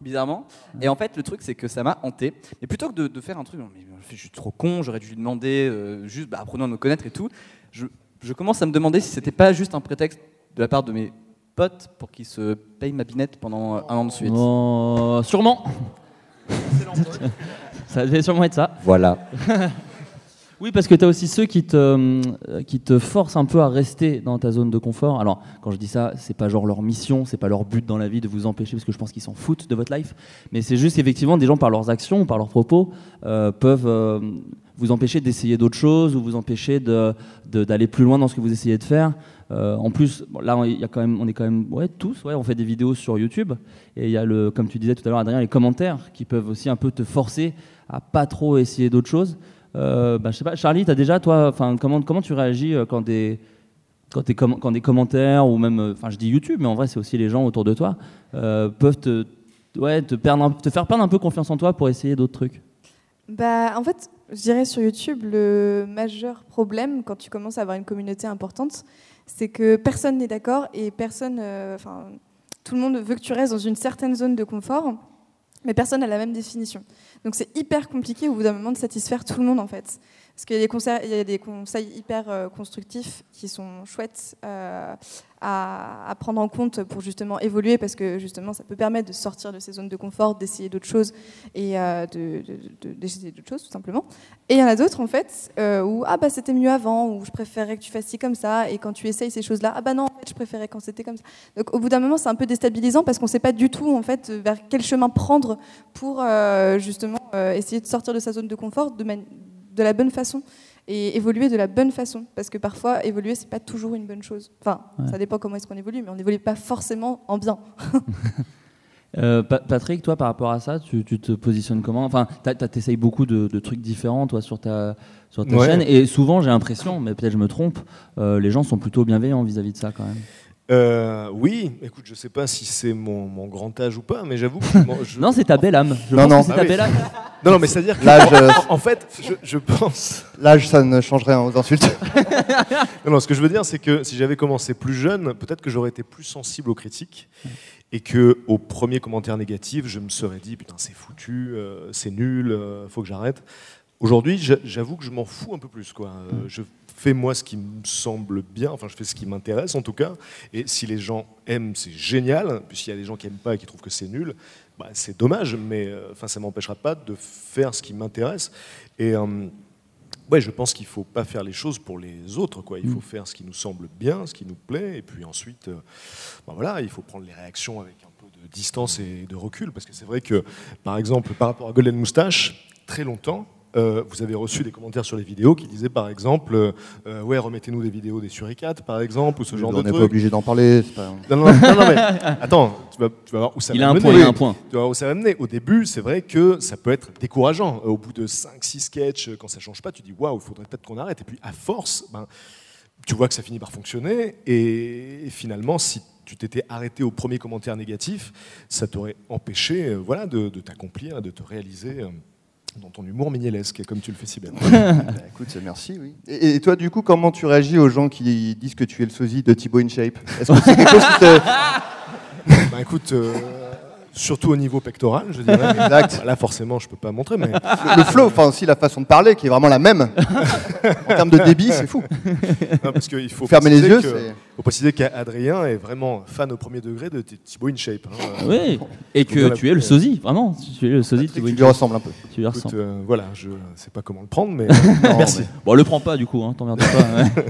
[SPEAKER 7] bizarrement. Et en fait, le truc, c'est que ça m'a hanté. Mais plutôt que de, de faire un truc, mais je suis trop con, j'aurais dû lui demander, euh, juste bah, apprenons à nous connaître et tout, je, je commence à me demander si c'était pas juste un prétexte de la part de mes potes pour qu'ils se payent ma binette pendant euh, un an de suite.
[SPEAKER 1] Oh, sûrement. ça devait sûrement être ça.
[SPEAKER 7] Voilà. [laughs]
[SPEAKER 1] Oui, parce que tu as aussi ceux qui te, euh, qui te forcent un peu à rester dans ta zone de confort. Alors, quand je dis ça, c'est pas genre leur mission, c'est pas leur but dans la vie de vous empêcher, parce que je pense qu'ils s'en foutent de votre life. Mais c'est juste effectivement des gens par leurs actions ou par leurs propos euh, peuvent euh, vous empêcher d'essayer d'autres choses ou vous empêcher de- de- d'aller plus loin dans ce que vous essayez de faire. Euh, en plus, là, il y a quand même, on est quand même, ouais, tous, ouais, on fait des vidéos sur YouTube et il y a le, comme tu disais tout à l'heure, Adrien, les commentaires qui peuvent aussi un peu te forcer à pas trop essayer d'autres choses. Euh, bah, je sais pas, Charlie, as déjà, toi, comment, comment tu réagis euh, quand des, quand, comm- quand des commentaires ou même, euh, enfin, je dis YouTube, mais en vrai, c'est aussi les gens autour de toi peuvent te, ouais, te faire perdre un peu confiance en toi pour essayer d'autres trucs?
[SPEAKER 6] Bah, en fait, je dirais sur YouTube, le majeur problème quand tu commences à avoir une communauté importante, c'est que personne n'est d'accord et personne, euh, tout le monde veut que tu restes dans une certaine zone de confort, mais personne n'a la même définition. Donc c'est hyper compliqué au bout d'un moment de satisfaire tout le monde en fait. Parce qu'il y, y, a des conseils hyper euh, constructifs qui sont chouettes euh, à, prendre en compte pour justement évoluer, parce que justement ça peut permettre de sortir de ces zones de confort, d'essayer d'autres choses et euh, d'essayer d'autres choses tout simplement. Et il y en a d'autres en fait où ah bah c'était mieux avant, ou je préférais que tu fasses ci comme ça, et quand tu essayes ces choses-là, ah bah non en fait je préférais quand c'était comme ça. Donc au bout d'un moment c'est un peu déstabilisant parce qu'on ne sait pas du tout en fait vers quel chemin prendre pour justement essayer de sortir de sa zone de confort de la bonne façon et évoluer de la bonne façon. Parce que parfois, évoluer, c'est pas toujours une bonne chose. Enfin, ça dépend comment est-ce qu'on évolue, mais on n'évolue pas forcément en bien. [laughs]
[SPEAKER 1] Euh, Patrick, toi, par rapport à ça, tu, te positionnes comment? Enfin, tu essayes beaucoup de, trucs différents, toi, sur ta, sur ta chaîne. Et souvent, j'ai l'impression, mais peut-être je me trompe, euh, les gens sont plutôt bienveillants vis-à-vis de ça, quand même.
[SPEAKER 4] Euh, oui, écoute, je sais pas si c'est mon, grand âge ou pas, mais j'avoue que
[SPEAKER 1] je, [laughs] non, c'est ta belle âme.
[SPEAKER 3] Je non, non,
[SPEAKER 1] c'est ta ah belle âme. [laughs]
[SPEAKER 4] Non, non, mais c'est-à-dire que l'âge, euh, en, fait, je, pense. [laughs]
[SPEAKER 3] L'âge, ça ne change rien aux insultes.
[SPEAKER 4] non, non, ce que je veux dire, c'est que si j'avais commencé plus jeune, peut-être que j'aurais été plus sensible aux critiques et que au premier commentaire négatif, je me serais dit putain, c'est foutu, euh, c'est nul, faut que j'arrête. Aujourd'hui, j'avoue que je m'en fous un peu plus, quoi. Je fais moi ce qui me semble bien, enfin je fais ce qui m'intéresse en tout cas, et si les gens aiment, c'est génial, puis s'il y a des gens qui n'aiment pas et qui trouvent que c'est nul, bah, c'est dommage, mais euh, enfin ça m'empêchera pas de faire ce qui m'intéresse. Et euh, ouais, je pense qu'il faut pas faire les choses pour les autres, quoi. Il faut mm. faire ce qui nous semble bien, ce qui nous plaît, et puis ensuite, euh, bah, voilà, il faut prendre les réactions avec un peu de distance et de recul, parce que c'est vrai que, par exemple, par rapport à Golden Moustache, très longtemps, euh, vous avez reçu des commentaires sur les vidéos qui disaient par exemple euh, ouais remettez-nous des vidéos des suricates par exemple ou ce genre de trucs.
[SPEAKER 3] On n'est pas obligé d'en parler. Pas...
[SPEAKER 4] Non, non, non, mais [laughs] attends, tu vas, tu vas, voir où ça
[SPEAKER 1] il a un Point, il a un point.
[SPEAKER 4] Tu vas voir où ça va mener. Au début, c'est vrai que ça peut être décourageant. Au bout de 5-6 sketchs, quand ça change pas, tu dis waouh, il faudrait peut-être qu'on arrête. Et puis à force, ben, tu vois que ça finit par fonctionner. Et, finalement, si tu t'étais arrêté au premier commentaire négatif, ça t'aurait empêché euh, voilà, de, de t'accomplir, de te réaliser dans ton humour mignelesque, comme tu le fais si bien. [laughs]
[SPEAKER 3] Bah, écoute, merci, oui. Et, toi, du coup, comment tu réagis aux gens qui disent que tu es le sosie de Thibaut InShape? Est-ce que c'est quelque chose qui te... [laughs]
[SPEAKER 4] Bah écoute, euh, surtout au niveau pectoral, je dirais. Exact. [laughs] Là, forcément, je peux pas montrer, mais
[SPEAKER 3] le, flow, enfin aussi la façon de parler, qui est vraiment la même. [laughs] en termes de débit, c'est fou.
[SPEAKER 4] parce qu'il faut fermer les yeux. Il faut préciser qu'Adrien est vraiment fan au premier degré de Thibaut InShape. Hein.
[SPEAKER 1] Oui, et que tu es le sosie, vraiment. Tu es le sosie de Thibaut
[SPEAKER 3] Tu lui ressembles un peu.
[SPEAKER 1] Tu lui ressembles.
[SPEAKER 4] Euh, voilà, je sais pas comment le prendre, mais [laughs] merci.
[SPEAKER 1] Bon, le prends pas du coup, hein, t'emmerdes pas.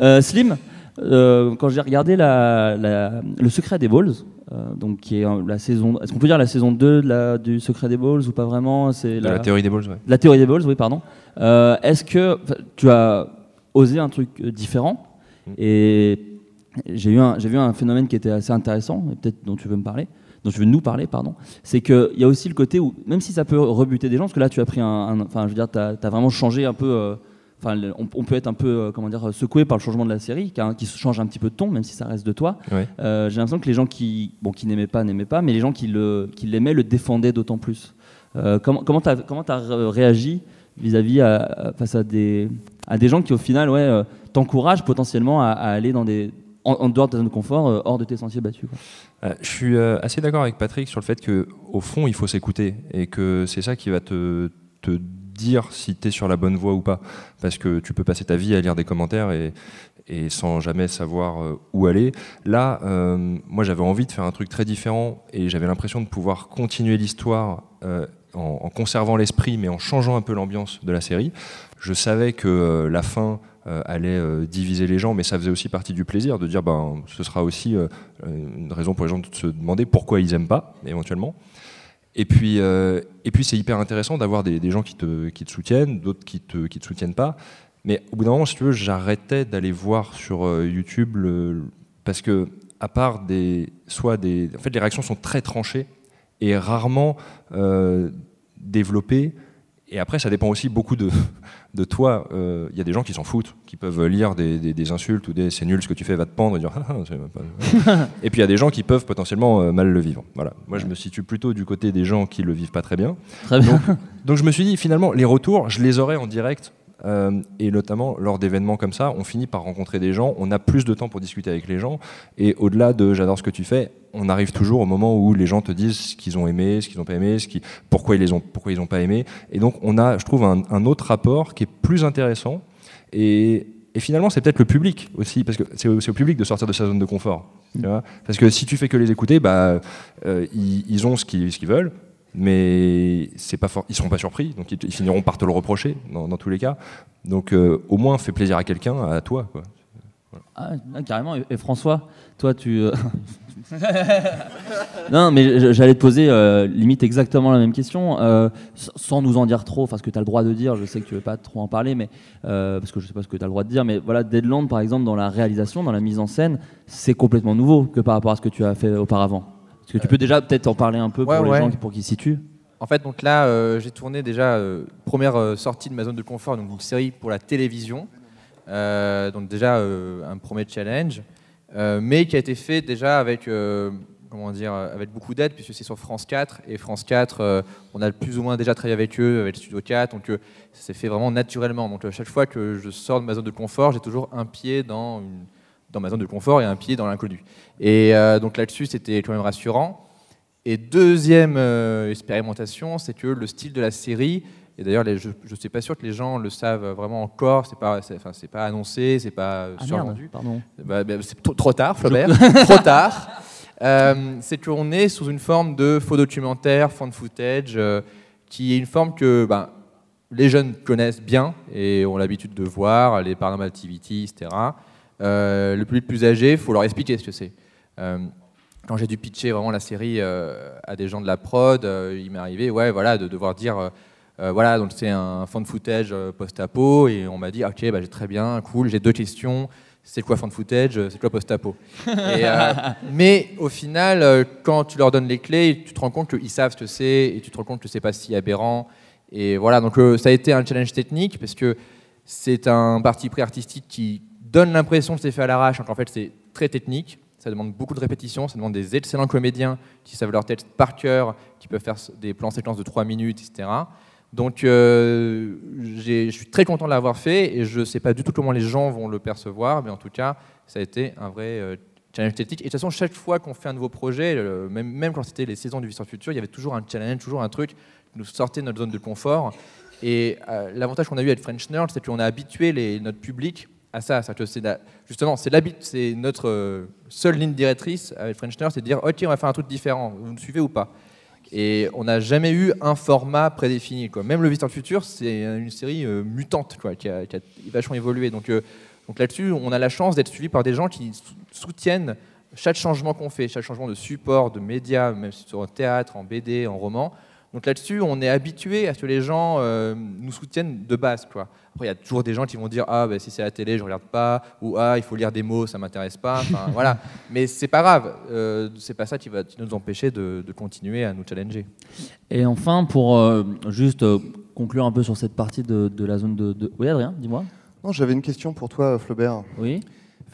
[SPEAKER 1] Euh, Slim. Euh, quand j'ai regardé la, Le Secret des Balls, euh, donc qui est la saison. Est-ce qu'on peut dire la saison 2 de la, du Secret des Balls ou pas vraiment
[SPEAKER 5] C'est la, théorie des balls, ouais.
[SPEAKER 1] La théorie des balls, oui, pardon. Euh, est-ce que tu as osé un truc différent? Mm. Et j'ai un, vu un phénomène qui était assez intéressant, peut-être dont tu veux me parler dont tu veux nous parler, pardon, c'est qu'il y a aussi le côté où, même si ça peut rebuter des gens, parce que là tu as pris un. Enfin, je veux dire, tu as, vraiment changé un peu Enfin, on, peut être un peu euh, comment dire secoué par le changement de la série, qui, qui change un petit peu de ton, même si ça reste de toi. Euh, j'ai l'impression que les gens qui, bon, qui n'aimaient pas n'aimaient pas, mais les gens qui le, qui l'aimaient le défendaient d'autant plus. Euh, comment t'as comment as réagi vis-à-vis face à des à des gens qui au final ouais t'encouragent potentiellement à, aller dans des en, dehors de ta zone de confort, hors de tes sentiers battus.
[SPEAKER 5] je suis assez d'accord avec Patrick sur le fait que au fond il faut s'écouter et que c'est ça qui va te, te dire si tu es sur la bonne voie ou pas. Parce que tu peux passer ta vie à lire des commentaires et, sans jamais savoir euh, où aller. Là, euh, moi j'avais envie de faire un truc très différent et j'avais l'impression de pouvoir continuer l'histoire euh, en, conservant l'esprit mais en changeant un peu l'ambiance de la série. Je savais que la fin allait diviser les gens, mais ça faisait aussi partie du plaisir de dire ben, ce sera aussi une raison pour les gens de se demander pourquoi ils aiment pas, éventuellement. Et puis, euh, puis c'est hyper intéressant d'avoir des, gens qui te, qui te soutiennent, d'autres qui te, qui te soutiennent pas. Mais au bout d'un moment, si tu veux, j'arrêtais d'aller voir sur euh, YouTube parce que, à part des. Soit des. En fait, les réactions sont très tranchées et rarement euh, développées et après, ça dépend aussi beaucoup de, de toi. Il euh, y a des gens qui s'en foutent, qui peuvent lire des, des, insultes ou des c'est nul ce que tu fais, va te pendre et dire ah, ah, [laughs] Et puis il y a des gens qui peuvent potentiellement euh, mal le vivre. Voilà. Moi, je me situe plutôt du côté des gens qui le vivent pas très bien.
[SPEAKER 1] Très bien.
[SPEAKER 5] Donc, donc, je me suis dit finalement, les retours, je les aurais en direct Euh, et notamment, lors d'événements comme ça, on finit par rencontrer des gens, on a plus de temps pour discuter avec les gens. Et au-delà de j'adore ce que tu fais, on arrive toujours au moment où les gens te disent ce qu'ils ont aimé, ce qu'ils n'ont pas aimé, ce qui, pourquoi ils les ont, pourquoi ils n'ont pas aimé. Et donc, on a, je trouve, un, un autre rapport qui est plus intéressant. Et, et finalement, c'est peut-être le public aussi, parce que c'est au, public de sortir de sa zone de confort. Tu vois parce que si tu fais que les écouter, bah, euh, ils, ils, ont ce qu'ils, ce qu'ils veulent, mais c'est pas ils seront pas surpris, donc ils, finiront par te le reprocher dans, dans tous les cas. Donc euh, au moins, fais plaisir à quelqu'un, à toi. Quoi.
[SPEAKER 1] Voilà. Ah, carrément. Et François, toi, tu. Euh, [laughs] non, mais j'allais te poser euh, limite exactement la même question, sans nous en dire trop, enfin ce que tu as le droit de dire, je sais que tu veux pas trop en parler, mais parce que je sais pas ce que tu as le droit de dire, mais voilà, Deadland par exemple, dans la réalisation, dans la mise en scène, c'est complètement nouveau que par rapport à ce que tu as fait auparavant. Est-ce que tu peux déjà peut-être en parler un peu
[SPEAKER 2] ouais,
[SPEAKER 1] pour
[SPEAKER 2] ouais.
[SPEAKER 1] les gens pour qu'ils situent
[SPEAKER 2] En fait, donc là, euh, j'ai tourné déjà première sortie de ma zone de confort, donc une série pour la télévision. donc déjà un premier challenge. Euh, mais qui a été fait déjà avec, euh, comment dire, avec beaucoup d'aide, puisque c'est sur France 4. Et France 4, euh, on a plus ou moins déjà travaillé avec eux, avec le Studio 4, donc ça s'est fait vraiment naturellement. Donc à chaque fois que je sors de ma zone de confort, j'ai toujours un pied dans, une, dans ma zone de confort et un pied dans l'inconnu. Et donc là-dessus, c'était quand même rassurant. Et deuxième expérimentation, c'est que le style de la série et d'ailleurs, je ne suis pas sûr que les gens le savent vraiment encore. C'est pas, enfin, c'est pas annoncé, c'est pas
[SPEAKER 1] ah
[SPEAKER 2] survendu.
[SPEAKER 1] Merde.
[SPEAKER 2] Bah, bah, c'est trop, tard, Flaubert. [laughs] [laughs] trop tard. Euh, c'est qu'on est sous une forme de faux documentaire, fan footage, euh, qui est une forme que bah, les jeunes connaissent bien et ont l'habitude de voir, les Paranormal etc. Euh, le public plus âgé, il faut leur expliquer ce que c'est. Euh, quand j'ai dû pitcher vraiment la série à des gens de la prod, il m'est arrivé, ouais, voilà, de devoir dire euh, voilà, donc c'est un fan footage euh, post-apo et on m'a dit ok, bah, j'ai très bien, cool, j'ai deux questions. C'est quoi fan footage C'est quoi post-apo? [laughs] Euh, Mais au final, euh, quand tu leur donnes les clés, tu te rends compte qu'ils savent ce que c'est et tu te rends compte que c'est pas si aberrant. Et voilà, donc euh, ça a été un challenge technique parce que c'est un parti pris artistique qui donne l'impression que c'est fait à l'arrache, alors qu'en fait c'est très technique. Ça demande beaucoup de répétitions, ça demande des excellents comédiens qui savent leur texte par cœur, qui peuvent faire des plans séquences de 3 minutes, etc. Donc euh, je suis très content de l'avoir fait et je ne sais pas du tout comment les gens vont le percevoir, mais en tout cas, ça a été un vrai euh, challenge esthétique. Et de toute façon, chaque fois qu'on fait un nouveau projet, même, même, quand c'était les saisons du Visiteur Futur, il y avait toujours un challenge, toujours un truc qui nous sortait de notre zone de confort. Et euh, l'avantage qu'on a eu avec French Nerd, c'est qu'on a habitué notre public à ça. C'est justement, c'est notre euh, seule ligne directrice avec French Nerd, c'est de dire ok, on va faire un truc différent. Vous me suivez ou pas? Et on n'a jamais eu un format prédéfini. Même Le Visiteur Futur, c'est une série euh, mutante qui, a, vachement évolué. Donc, euh, donc là-dessus, on a la chance d'être suivi par des gens qui soutiennent chaque changement qu'on fait, chaque changement de support, de médias, même c'est en théâtre, en BD, en roman. Donc là-dessus, on est habitué à ce que les gens euh, nous soutiennent de base. Quoi. Après, il y a toujours des gens qui vont dire Ah, bah, si c'est à la télé, je regarde pas, ou Ah, il faut lire des mots, ça m'intéresse pas. Enfin, [laughs] voilà. Mais c'est pas grave, euh, c'est pas ça qui va nous empêcher de, de, continuer à nous challenger.
[SPEAKER 1] Et enfin, pour euh, juste conclure un peu sur cette partie de, de la zone de, de... Oui, Adrien, dis-moi.
[SPEAKER 3] Non, j'avais une question pour toi, Flaubert.
[SPEAKER 1] Oui.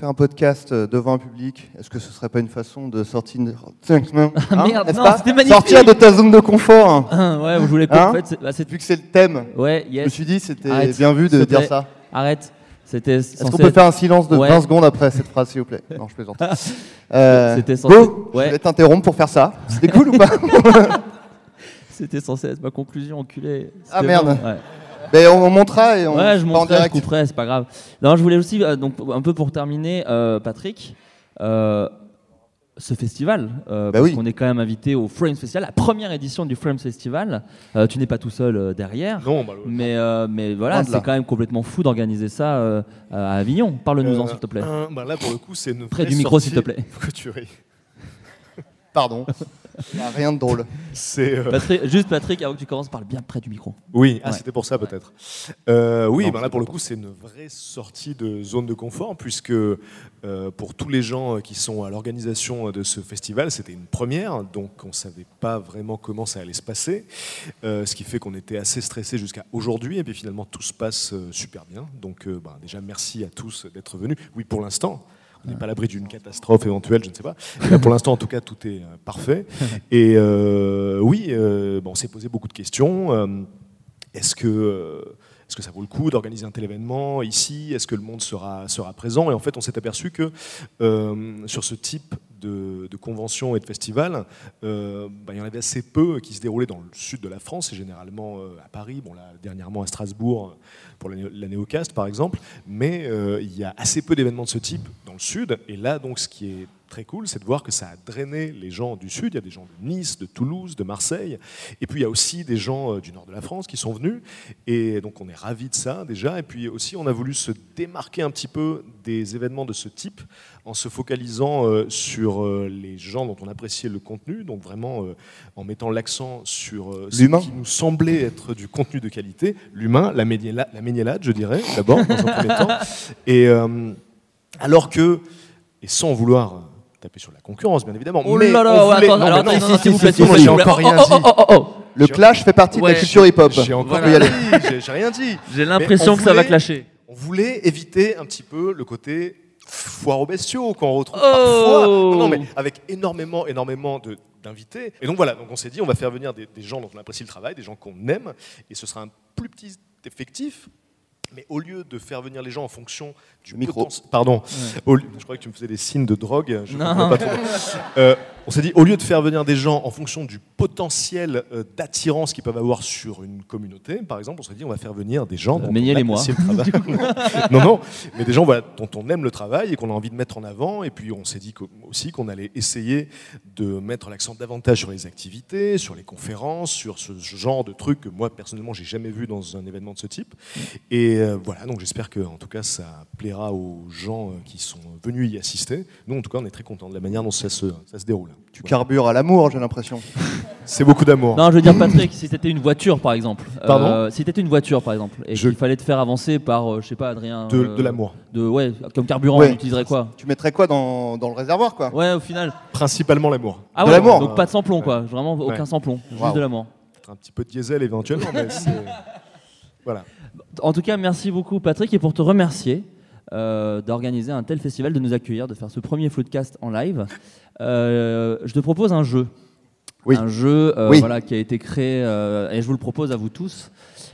[SPEAKER 3] Faire un podcast devant un public, est-ce que ce serait pas une façon de sortir de... [laughs]
[SPEAKER 1] ah merde, non, c'était magnifique.
[SPEAKER 3] Sortir de ta zone de confort. [laughs]
[SPEAKER 1] Ah, ouais, je voulais pas. Hein en fait,
[SPEAKER 3] bah, Vu que c'est le thème.
[SPEAKER 1] Ouais, yes.
[SPEAKER 3] Je me suis dit, c'était bien vu de dire ça.
[SPEAKER 1] Arrête. C'était.
[SPEAKER 3] Est-ce qu'on peut faire un silence de
[SPEAKER 1] ouais.
[SPEAKER 3] 20 secondes après cette phrase, s'il vous plaît Non, je plaisante. [laughs]
[SPEAKER 1] euh, c'était censé.
[SPEAKER 3] Go ouais. Je vais t'interrompre pour faire ça. C'était cool ou pas
[SPEAKER 1] C'était censé être ma conclusion, enculé.
[SPEAKER 3] Ah merde.
[SPEAKER 1] Bon, ouais.
[SPEAKER 3] Mais on, on montera et on
[SPEAKER 1] ouais, je montrerai, je couperai, c'est pas grave. Non, je voulais aussi, euh, donc un peu pour terminer, euh, Patrick, euh, ce festival, euh,
[SPEAKER 3] bah
[SPEAKER 1] parce
[SPEAKER 3] oui.
[SPEAKER 1] qu'on est quand même invité au Frames Festival, la première édition du Frames Festival. Euh, tu n'es pas tout seul derrière,
[SPEAKER 4] non,
[SPEAKER 1] mais mais voilà, c'est quand même complètement fou d'organiser ça à Avignon. Parle-nous-en, s'il te plaît.
[SPEAKER 4] bah là, pour le coup, c'est une
[SPEAKER 1] près du micro, s'il te plaît. [laughs]
[SPEAKER 4] tu ris.
[SPEAKER 3] Pardon. Il n'y a rien de drôle.
[SPEAKER 4] C'est
[SPEAKER 1] euh... Patrick, juste Patrick, avant que tu commences, parle bien près du micro.
[SPEAKER 4] Oui, ah, ouais. c'était pour ça peut-être. Euh, oui, non, ben là pour le coup, c'est une vraie sortie de zone de confort, puisque euh, pour tous les gens qui sont à l'organisation de ce festival, c'était une première, donc on ne savait pas vraiment comment ça allait se passer, euh, ce qui fait qu'on était assez stressé jusqu'à aujourd'hui, et puis finalement tout se passe super bien. Donc ben, déjà merci à tous d'être venus. Oui, pour l'instant. On n'est pas à l'abri d'une catastrophe éventuelle, je ne sais pas. Là, pour l'instant, en tout cas, tout est euh, parfait. [laughs] Et euh, oui, euh, bon, on s'est posé beaucoup de questions. Est-ce que, est-ce que ça vaut le coup d'organiser un tel événement ici? Est-ce que le monde sera, sera présent? Et en fait, on s'est aperçu que sur ce type de, conventions et de festivals, euh, bah, il y en avait assez peu qui se déroulaient dans le sud de la France et généralement euh, à Paris, bon là dernièrement à Strasbourg pour la, Néocast par exemple, mais euh, il y a assez peu d'événements de ce type dans le sud. Et là donc ce qui est très cool, c'est de voir que ça a drainé les gens du Sud. Il y a des gens de Nice, de Toulouse, de Marseille. Et puis il y a aussi des gens du nord de la France qui sont venus. Et donc on est ravis de ça déjà. Et puis aussi on a voulu se démarquer un petit peu des événements de ce type en se focalisant euh, sur euh, les gens dont on appréciait le contenu, donc vraiment euh, en mettant l'accent sur ce qui nous semblait être du contenu de qualité, l'humain, la, méniélade, je dirais, d'abord, dans un premier [laughs] temps. Et alors que, et sans vouloir taper sur la concurrence, bien évidemment.
[SPEAKER 1] Oh là là, attends, alors attends, s'il vous plaît,
[SPEAKER 4] j'ai encore rien
[SPEAKER 3] dit. Le clash fait partie de la culture hip-hop.
[SPEAKER 4] J'ai encore rien dit. J'ai rien dit.
[SPEAKER 1] J'ai l'impression que ça va clasher.
[SPEAKER 4] On voulait éviter un petit peu le côté foire aux bestiaux qu'on retrouve parfois. Non, mais avec énormément, énormément d'invités. Et donc voilà, donc on s'est dit, on va faire venir des, des gens dont on apprécie le travail, des gens qu'on aime, et ce sera un plus petit effectif, mais au lieu de faire venir les gens en fonction du
[SPEAKER 3] micro.
[SPEAKER 4] Pardon, je crois que tu me faisais des signes de drogue. Je non. Pas trop. [laughs] Euh, on s'est dit, au lieu de faire venir des gens en fonction du potentiel euh, d'attirance qu'ils peuvent avoir sur une communauté, par exemple, on s'est dit, on va faire venir des gens
[SPEAKER 1] dont moi.
[SPEAKER 4] le travail. [laughs] non, non, mais des gens voilà, dont on aime le travail et qu'on a envie de mettre en avant. Et puis on s'est dit aussi qu'on allait essayer de mettre l'accent davantage sur les activités, sur les conférences, sur ce genre de trucs que moi personnellement j'ai jamais vu dans un événement de ce type. Et euh, voilà, donc j'espère que en tout cas ça plaira aux gens euh, qui sont venus y assister. Nous en tout cas on est très contents de la manière dont ça se, ça se déroule.
[SPEAKER 3] Tu carbures à l'amour, j'ai l'impression. [laughs]
[SPEAKER 4] C'est beaucoup d'amour.
[SPEAKER 1] Non, je veux dire, Patrick, si c'était une voiture, par exemple.
[SPEAKER 4] Pardon euh,
[SPEAKER 1] Si c'était une voiture, par exemple, et qu'il fallait te faire avancer par, euh, je sais pas, Adrien.
[SPEAKER 4] De, euh, l'amour.
[SPEAKER 1] De, ouais, comme carburant, tu utiliserais quoi
[SPEAKER 3] Tu mettrais quoi dans, dans, le réservoir, quoi
[SPEAKER 1] Ouais, au final.
[SPEAKER 4] Principalement l'amour.
[SPEAKER 1] Ah ouais, l'amour. Donc pas de sans-plomb, quoi. Vraiment aucun sans-plomb. Juste de l'amour.
[SPEAKER 4] Un petit peu de diesel éventuellement, mais [laughs] c'est. Voilà.
[SPEAKER 1] En tout cas, merci beaucoup, Patrick, et pour te remercier. D'organiser un tel festival, de nous accueillir, de faire ce premier Floodcast en live. Euh, je te propose un jeu. Un jeu euh, voilà, qui a été créé, euh, et je vous le propose à vous tous.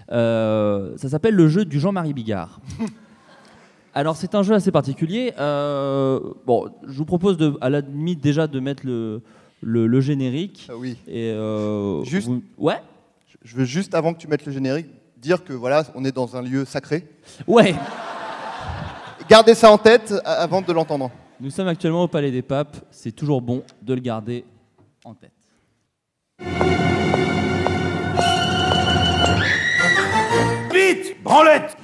[SPEAKER 1] ça s'appelle le jeu du Jean-Marie Bigard. [laughs] Alors c'est un jeu assez particulier. bon, je vous propose de, à la limite déjà de mettre le, le, générique.
[SPEAKER 3] Ah oui.
[SPEAKER 1] Et
[SPEAKER 3] juste.
[SPEAKER 1] Ouais.
[SPEAKER 3] Je veux juste avant que tu mettes le générique dire que voilà, on est dans un lieu sacré.
[SPEAKER 1] Ouais.
[SPEAKER 3] Gardez ça en tête avant de l'entendre.
[SPEAKER 1] Nous sommes actuellement au Palais des Papes. C'est toujours bon de le garder en tête.
[SPEAKER 8] Vite Branlette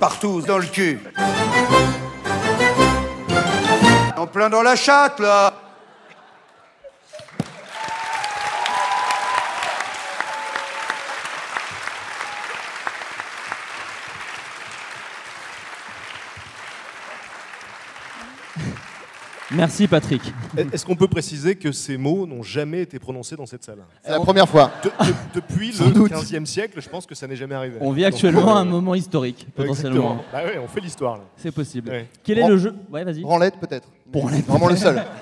[SPEAKER 8] Partout, dans le cul. En plein dans la chatte, là
[SPEAKER 1] Merci Patrick.
[SPEAKER 4] Est-ce qu'on peut préciser que ces mots n'ont jamais été prononcés dans cette salle?
[SPEAKER 3] C'est la première fois.
[SPEAKER 4] depuis le 15e siècle, je pense que ça n'est jamais arrivé.
[SPEAKER 1] On vit actuellement un moment historique, potentiellement.
[SPEAKER 4] Bah ouais, on fait l'histoire
[SPEAKER 1] C'est possible. Quel est le jeu?
[SPEAKER 3] Ouais, vas-y. Branlette peut-être.
[SPEAKER 1] Branlette.
[SPEAKER 3] Vraiment le seul. [laughs]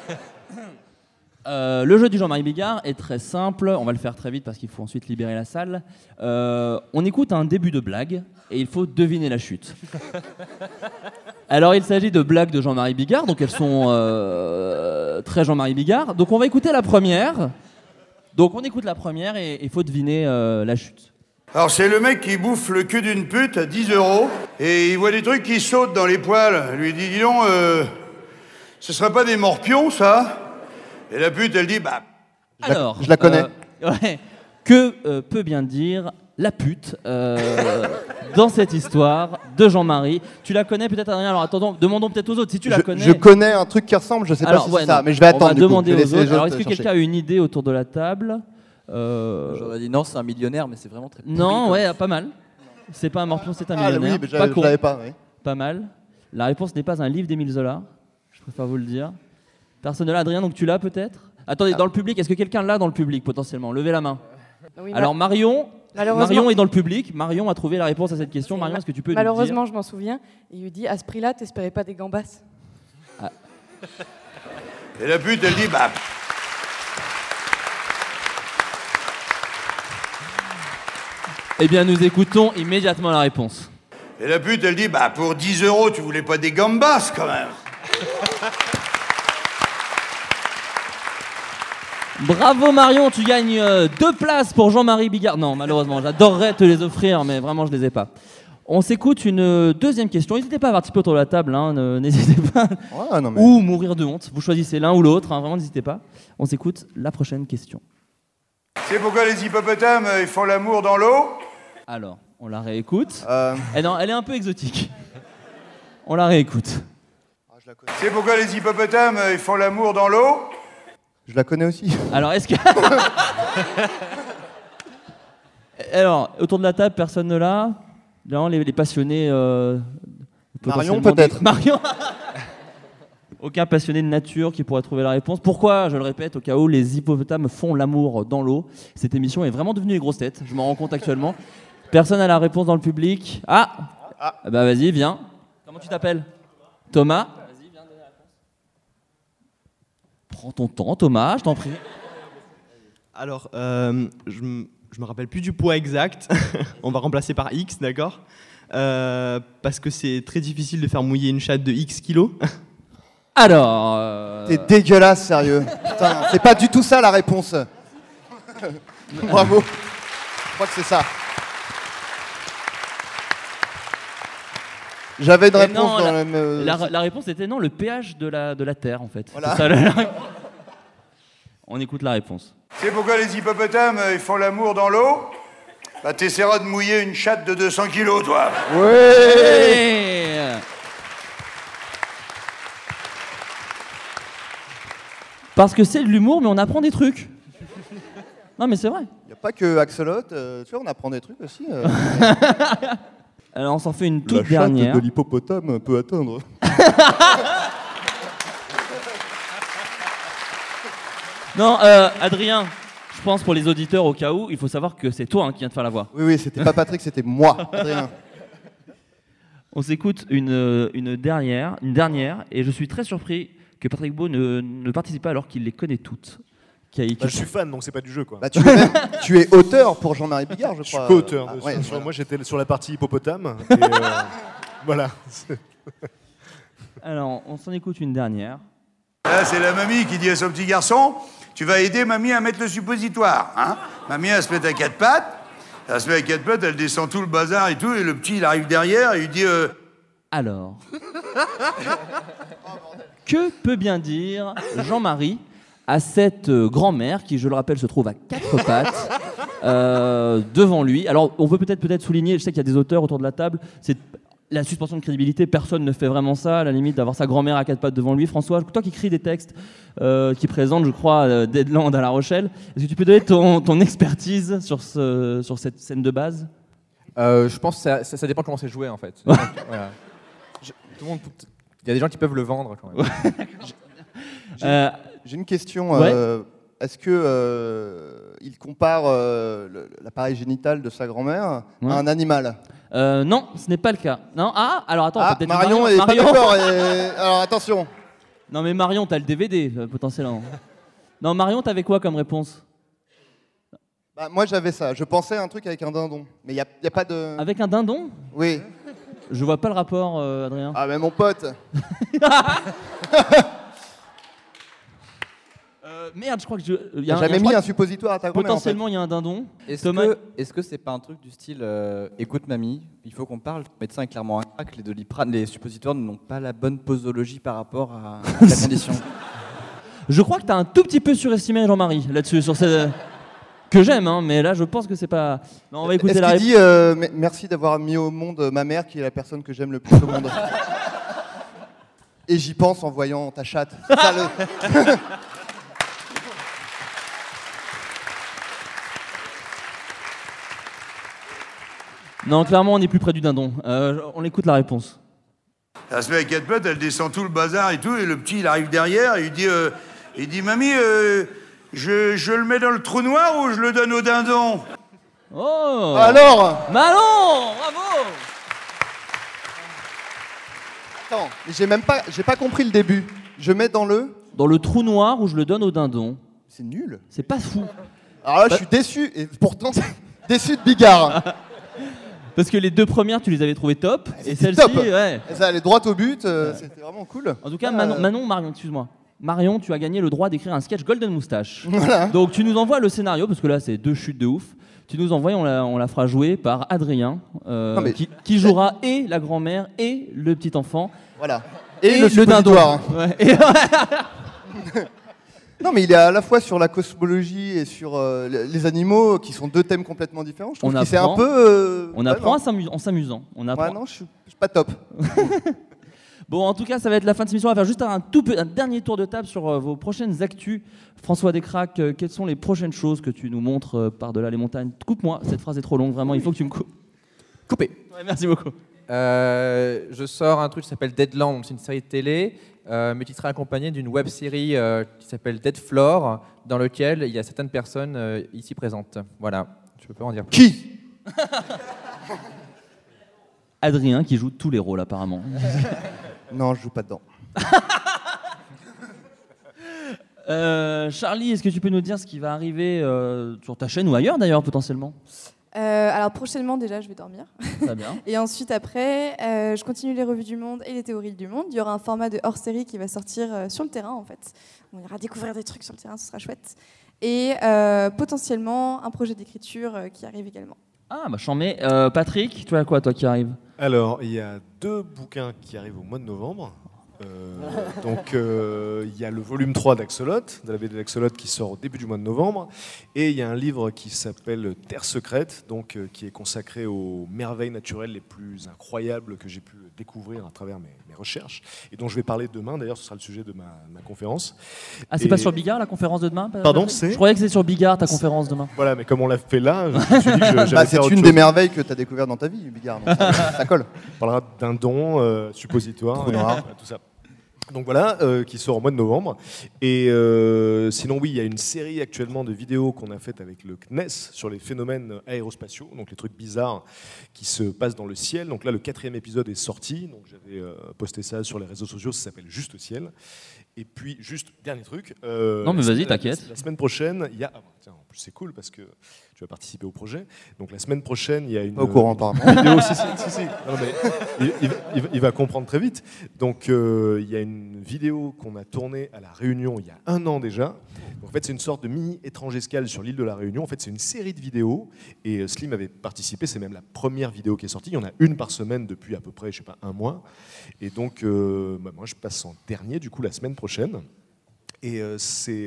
[SPEAKER 1] Euh, le jeu du Jean-Marie Bigard est très simple. On va le faire très vite parce qu'il faut ensuite libérer la salle. Euh, on écoute un début de blague et il faut deviner la chute. [laughs] Alors il s'agit de blagues de Jean-Marie Bigard, donc elles sont euh, très Jean-Marie Bigard. Donc on va écouter la première. Donc on écoute la première et il faut deviner la chute.
[SPEAKER 8] Alors c'est le mec qui bouffe le cul d'une pute à 10 euros et il voit des trucs qui sautent dans les poils. Il lui dit dis donc, ce serait pas des morpions ça? Et la pute, elle dit bah.
[SPEAKER 1] Alors,
[SPEAKER 3] je la connais.
[SPEAKER 1] Euh, [laughs] que euh, peut bien dire la pute euh, [laughs] dans cette histoire de Jean-Marie Tu la connais peut-être, Adrien Alors attendons, demandons peut-être aux autres si tu la connais.
[SPEAKER 3] Je connais un truc qui ressemble, je sais pas si c'est ça, mais je vais attendre. On va
[SPEAKER 1] demander aux autres. Alors est-ce que quelqu'un a une idée autour de la table
[SPEAKER 7] J'aurais dit non, c'est un millionnaire, mais c'est vraiment très.
[SPEAKER 1] Non, ouais, pas mal. C'est pas un morpion, c'est un ah, millionnaire.
[SPEAKER 3] Oui, mais pas pas.
[SPEAKER 1] Pas mal. La réponse n'est pas un livre d'Émile Zola. Je préfère vous le dire. Personne ne l'a, Adrien, donc tu l'as peut-être? Attendez, dans le public, est-ce que quelqu'un l'a dans le public potentiellement? Levez la main. Alors Marion, Marion est dans le public. Marion a trouvé la réponse à cette question. Marion, est-ce que tu peux
[SPEAKER 9] Malheureusement,
[SPEAKER 1] je
[SPEAKER 9] m'en souviens. Il lui dit à ce prix-là, t'espérais pas des gambas ah.
[SPEAKER 8] Et la pute, elle dit bah.
[SPEAKER 1] Eh bien, nous écoutons immédiatement la réponse.
[SPEAKER 8] Et la pute, elle dit Bah, pour 10 euros, tu voulais pas des gambas quand même [laughs]
[SPEAKER 1] Bravo Marion, tu gagnes euh, deux places pour Jean-Marie Bigard. Non, malheureusement, j'adorerais te les offrir, mais vraiment, je les ai pas. On s'écoute une euh, deuxième question. N'hésitez pas à participer autour de la table, hein, [laughs] n'hésitez pas.
[SPEAKER 3] Ouais, non, mais-
[SPEAKER 1] Ou mourir de honte. Vous choisissez l'un ou l'autre, hein, vraiment, n'hésitez pas. On s'écoute la prochaine question.
[SPEAKER 8] C'est pourquoi les hippopotames, euh, ils font l'amour dans l'eau?
[SPEAKER 1] Alors, on la réécoute.
[SPEAKER 3] Euh,
[SPEAKER 1] Eh non, elle est un peu exotique. On la réécoute.
[SPEAKER 8] C'est pourquoi les hippopotames, ils font l'amour dans l'eau?
[SPEAKER 3] Je la connais aussi. [laughs]
[SPEAKER 1] Alors, est-ce que. [laughs] Alors, autour de la table, personne ne l'a Non, les, les passionnés. euh,
[SPEAKER 3] Marion,
[SPEAKER 1] potentiellement des-
[SPEAKER 3] peut-être.
[SPEAKER 1] Marion [laughs] Aucun passionné de nature qui pourrait trouver la réponse. Pourquoi, je le répète, au cas où les hippopotames font l'amour dans l'eau? Cette émission est vraiment devenue une grosse tête, je m'en rends compte actuellement. Personne n'a la réponse dans le public. Ah, Ah Bah vas-y, viens. Comment tu t'appelles? Thomas Vas-y, viens donner la réponse. Prends ton temps, Thomas, je t'en prie.
[SPEAKER 10] Alors, euh, je m- je me rappelle plus du poids exact. [laughs] On va remplacer par X, d'accord? Euh, Parce que c'est très difficile de faire mouiller une chatte de X kilos. [laughs]
[SPEAKER 1] Alors. euh,
[SPEAKER 3] T'es dégueulasse, sérieux. Putain, c'est pas du tout ça la réponse. [laughs] Bravo. Je crois que c'est ça. J'avais une
[SPEAKER 1] Et
[SPEAKER 3] réponse
[SPEAKER 1] non,
[SPEAKER 3] dans
[SPEAKER 1] la,
[SPEAKER 3] même, euh,
[SPEAKER 1] la- la réponse était non, le pH de la, de la Terre, en fait.
[SPEAKER 3] Voilà.
[SPEAKER 1] C'est ça, la- [laughs] On écoute la réponse.
[SPEAKER 8] C'est pourquoi les hippopotames, euh, ils font l'amour dans l'eau? Bah, t'essaieras de mouiller une chatte de 200 kilos, toi.
[SPEAKER 1] Ouais Parce que c'est de l'humour, mais on apprend des trucs. Non, mais c'est vrai.
[SPEAKER 3] Il n'y a pas que Axolot, euh, tu vois, on apprend des trucs aussi. euh. [laughs]
[SPEAKER 1] Alors, on s'en fait une
[SPEAKER 3] La
[SPEAKER 1] toute dernière.
[SPEAKER 3] de l'hippopotame peut atteindre. [laughs]
[SPEAKER 1] Non, euh, Adrien, je pense pour les auditeurs, au cas où, il faut savoir que c'est toi hein, qui viens de faire la voix.
[SPEAKER 3] Oui, oui, c'était pas Patrick, c'était moi, Adrien. [laughs]
[SPEAKER 1] On s'écoute une, euh, une dernière, une dernière, et je suis très surpris que Patrick Beau ne, ne participe pas alors qu'il les connaît toutes. Qui a- qui-
[SPEAKER 4] Bah, je suis fan, donc c'est pas du jeu, quoi.
[SPEAKER 3] Bah, tu, es même- [laughs] tu es auteur pour Jean-Marie Bigard, je
[SPEAKER 4] Je suis
[SPEAKER 3] crois.
[SPEAKER 4] co-auteur.
[SPEAKER 3] Ah,
[SPEAKER 4] de-
[SPEAKER 3] ouais,
[SPEAKER 4] sur-
[SPEAKER 3] voilà.
[SPEAKER 4] Moi, j'étais sur la partie hippopotame. et, [laughs] euh, voilà. [laughs]
[SPEAKER 1] Alors, on s'en écoute une dernière.
[SPEAKER 8] Là, c'est la mamie qui dit à son petit garçon Tu vas aider mamie à mettre le suppositoire. Hein? Mamie, elle se met à quatre pattes. Elle se met à quatre pattes, elle descend tout le bazar et tout. Et le petit, il arrive derrière et il dit euh,
[SPEAKER 1] Alors. que peut bien dire Jean-Marie à cette euh, grand-mère qui, je le rappelle, se trouve à quatre [laughs] pattes euh, devant lui Alors, on peut peut-être peut-être souligner, je sais qu'il y a des auteurs autour de la table, c'est la suspension de crédibilité, personne ne fait vraiment ça, à la limite d'avoir sa grand-mère à quatre pattes devant lui. François, toi qui écris des textes, euh, qui présente, je crois, Deadland à La Rochelle, est-ce que tu peux donner ton, ton expertise sur, ce, sur cette scène de base?
[SPEAKER 2] Euh, je pense que ça, ça- ça dépend comment c'est joué en fait. [laughs] Donc, voilà. Je- tout le monde, il y a des gens qui peuvent le vendre quand même.
[SPEAKER 3] J'ai une question.
[SPEAKER 1] ouais.
[SPEAKER 3] euh, Est-ce que euh, il compare euh, l'appareil génital de sa grand-mère
[SPEAKER 1] Ouais.
[SPEAKER 3] à un animal?
[SPEAKER 1] Non, ce n'est pas le cas. Non, ah, alors attends,
[SPEAKER 3] Ah, Marion est pas d'accord. et- Alors attention.
[SPEAKER 1] Non mais Marion, t'as le DVD potentiellement. Non Marion, t'avais quoi comme réponse?
[SPEAKER 3] Bah, moi j'avais ça. Je pensais à un truc avec un dindon, mais il y a, a pas de.
[SPEAKER 1] Avec un dindon?
[SPEAKER 3] Oui.
[SPEAKER 1] Je vois pas le rapport, Adrien.
[SPEAKER 3] Ah mais mon pote. [laughs]
[SPEAKER 1] Euh, merde, je crois que je. il y a un-
[SPEAKER 3] jamais
[SPEAKER 1] je
[SPEAKER 3] mis
[SPEAKER 1] crois
[SPEAKER 3] un suppositoire à ta grand-mère en fait.
[SPEAKER 1] Potentiellement, il y a un dindon.
[SPEAKER 7] Est-ce
[SPEAKER 1] Thomas-
[SPEAKER 7] que est-ce que c'est pas un truc du style euh, écoute mamie, il faut qu'on parle. Le médecin est clairement un crack. Les doliprane, les suppositoires n'ont pas la bonne posologie par rapport à, à la [laughs] condition.
[SPEAKER 1] Je crois que t'as un tout petit peu surestimé Jean-Marie là-dessus, sur cette. Que j'aime, hein, mais là je pense que c'est pas. Non, on va écouter
[SPEAKER 3] Est-ce
[SPEAKER 1] la
[SPEAKER 3] qu'il
[SPEAKER 1] réponse.
[SPEAKER 3] dit euh, me- merci d'avoir mis au monde euh, ma mère qui est la personne que j'aime le plus au monde [laughs] Et j'y pense en voyant ta chatte. C'est ça, le- [laughs]
[SPEAKER 1] Non, clairement, on est plus près du dindon. Euh, on écoute la réponse.
[SPEAKER 8] Elle se met à quatre pattes, elle descend tout le bazar et tout. Et le petit, il arrive derrière et il dit euh, il dit Mamie, euh, je, je le mets dans le trou noir ou je le donne au dindon?
[SPEAKER 1] Oh
[SPEAKER 3] Alors
[SPEAKER 1] Malon Bravo
[SPEAKER 3] Attends, j'ai même pas, j'ai pas compris le début. Je mets dans le.
[SPEAKER 1] Dans le trou noir où je le donne au dindon.
[SPEAKER 3] C'est nul.
[SPEAKER 1] C'est pas fou.
[SPEAKER 3] Alors là, je suis déçu et pourtant [laughs] déçu de Bigard.
[SPEAKER 1] Parce que les deux premières, tu les avais trouvées top. Et celle-ci,
[SPEAKER 3] top.
[SPEAKER 1] ouais.
[SPEAKER 3] Et ça allait droit au but, euh, c'était vraiment cool.
[SPEAKER 1] En tout cas,
[SPEAKER 3] Euh,
[SPEAKER 1] Manon, Manon, Marion, excuse-moi. Marion, tu as gagné le droit d'écrire un sketch Golden Moustache. [laughs]
[SPEAKER 3] Voilà.
[SPEAKER 1] Donc tu nous envoies le scénario, parce que là c'est deux chutes de ouf. Tu nous envoies, on la, on la fera jouer par Adrien, euh,
[SPEAKER 3] mais-
[SPEAKER 1] qui, qui jouera et la grand-mère et le petit enfant.
[SPEAKER 3] Voilà. Et, le,
[SPEAKER 1] dindon.
[SPEAKER 3] suppositoire.
[SPEAKER 1] Ouais. [laughs] Et- [laughs]
[SPEAKER 3] Non, mais il est à la fois sur la cosmologie et sur euh, les animaux, qui sont deux thèmes complètement différents. Je trouve
[SPEAKER 1] On
[SPEAKER 3] que c'est un
[SPEAKER 1] apprend-
[SPEAKER 3] peu. euh,
[SPEAKER 1] on apprend en s'amusant. On apprend.
[SPEAKER 3] Ouais, non, je suis, pas top. [laughs]
[SPEAKER 1] Bon, en tout cas, ça va être la fin de cette émission. On va faire juste un, tout, peu- un dernier tour de table sur euh, vos prochaines actus. François Descraques, euh, quelles sont les prochaines choses que tu nous montres euh, par-delà les montagnes? Coupe-moi, cette phrase est trop longue, vraiment, il faut que tu me coupes. Ouais, merci beaucoup.
[SPEAKER 2] Euh, je sors un truc qui s'appelle Deadland, c'est une série de télé, euh, mais qui sera accompagnée d'une web série euh, qui s'appelle Dead Floor, dans lequel il y a certaines personnes euh, ici présentes. Voilà, je peux pas en dire plus.
[SPEAKER 3] Qui? [laughs]
[SPEAKER 1] Adrien qui joue tous les rôles apparemment. [laughs]
[SPEAKER 3] Non, je joue pas dedans. [laughs]
[SPEAKER 1] Euh, Charlie, est-ce que tu peux nous dire ce qui va arriver euh, sur ta chaîne ou ailleurs d'ailleurs potentiellement?
[SPEAKER 6] Euh, alors prochainement déjà, je vais dormir.
[SPEAKER 1] Très bien. [laughs]
[SPEAKER 6] Et ensuite après, euh, je continue les revues du monde et les théories du monde. Il y aura un format de hors-série qui va sortir euh, sur le terrain en fait. On ira découvrir des trucs sur le terrain, ce sera chouette. Et euh, potentiellement un projet d'écriture euh, qui arrive également.
[SPEAKER 1] Ah, bah j'en mets. Euh, Patrick, tu as quoi toi qui arrive?
[SPEAKER 4] Alors, il y a deux bouquins qui arrivent au mois de novembre. Euh, donc, euh, il y a le volume 3 d'Axolot, de la BD d'Axolot qui sort au début du mois de novembre. Et il y a un livre qui s'appelle Terre secrète, donc, euh, qui est consacré aux merveilles naturelles les plus incroyables que j'ai pu découvrir à travers mes, mes recherches. Et dont je vais parler demain, d'ailleurs, ce sera le sujet de ma, ma conférence.
[SPEAKER 1] Ah, c'est
[SPEAKER 4] Et-
[SPEAKER 1] pas sur Bigard la conférence de demain
[SPEAKER 4] Pardon, c'est
[SPEAKER 1] Je croyais que c'est sur Bigard ta conférence demain.
[SPEAKER 4] Voilà, mais comme on l'a fait là, je me suis dit que je- [laughs] j'allais
[SPEAKER 3] Bah, c'est une
[SPEAKER 4] chose.
[SPEAKER 3] des merveilles que tu as découvert dans ta vie, Bigard. donc ça, ça colle. [laughs]
[SPEAKER 4] On parlera d'un don, euh, suppositoire,
[SPEAKER 3] Trou
[SPEAKER 4] et, euh, tout ça. Donc voilà, euh, qui sort au mois de novembre. Et euh, sinon, oui, il y a une série actuellement de vidéos qu'on a faites avec le CNES sur les phénomènes aérospatiaux, donc les trucs bizarres qui se passent dans le ciel. Donc là, le quatrième épisode est sorti. Donc j'avais euh, posté ça sur les réseaux sociaux. Ça s'appelle Juste Ciel. Et puis, juste dernier truc.
[SPEAKER 1] Non, mais
[SPEAKER 4] la
[SPEAKER 1] vas-y, t'inquiète.
[SPEAKER 4] La semaine prochaine, il y a. ah, tiens, en plus, c'est cool parce que tu vas participer au projet. Donc la semaine prochaine, il y a une.
[SPEAKER 3] Pas au courant, apparemment.
[SPEAKER 4] vidéo. si, si, si, si. Non, mais il, il va- il comprendre très vite. Donc euh, il y a une vidéo qu'on a tournée à La Réunion il y a un an déjà. En fait, c'est une sorte de mini étrange escale sur l'île de La Réunion. En fait, c'est une série de vidéos. Et euh, Slim avait participé. C'est même la première vidéo qui est sortie. Il y en a une par semaine depuis à peu près, je sais pas, un mois. Et donc, euh, bah, moi, je passe en dernier, du coup, la semaine prochaine. Et euh, c'est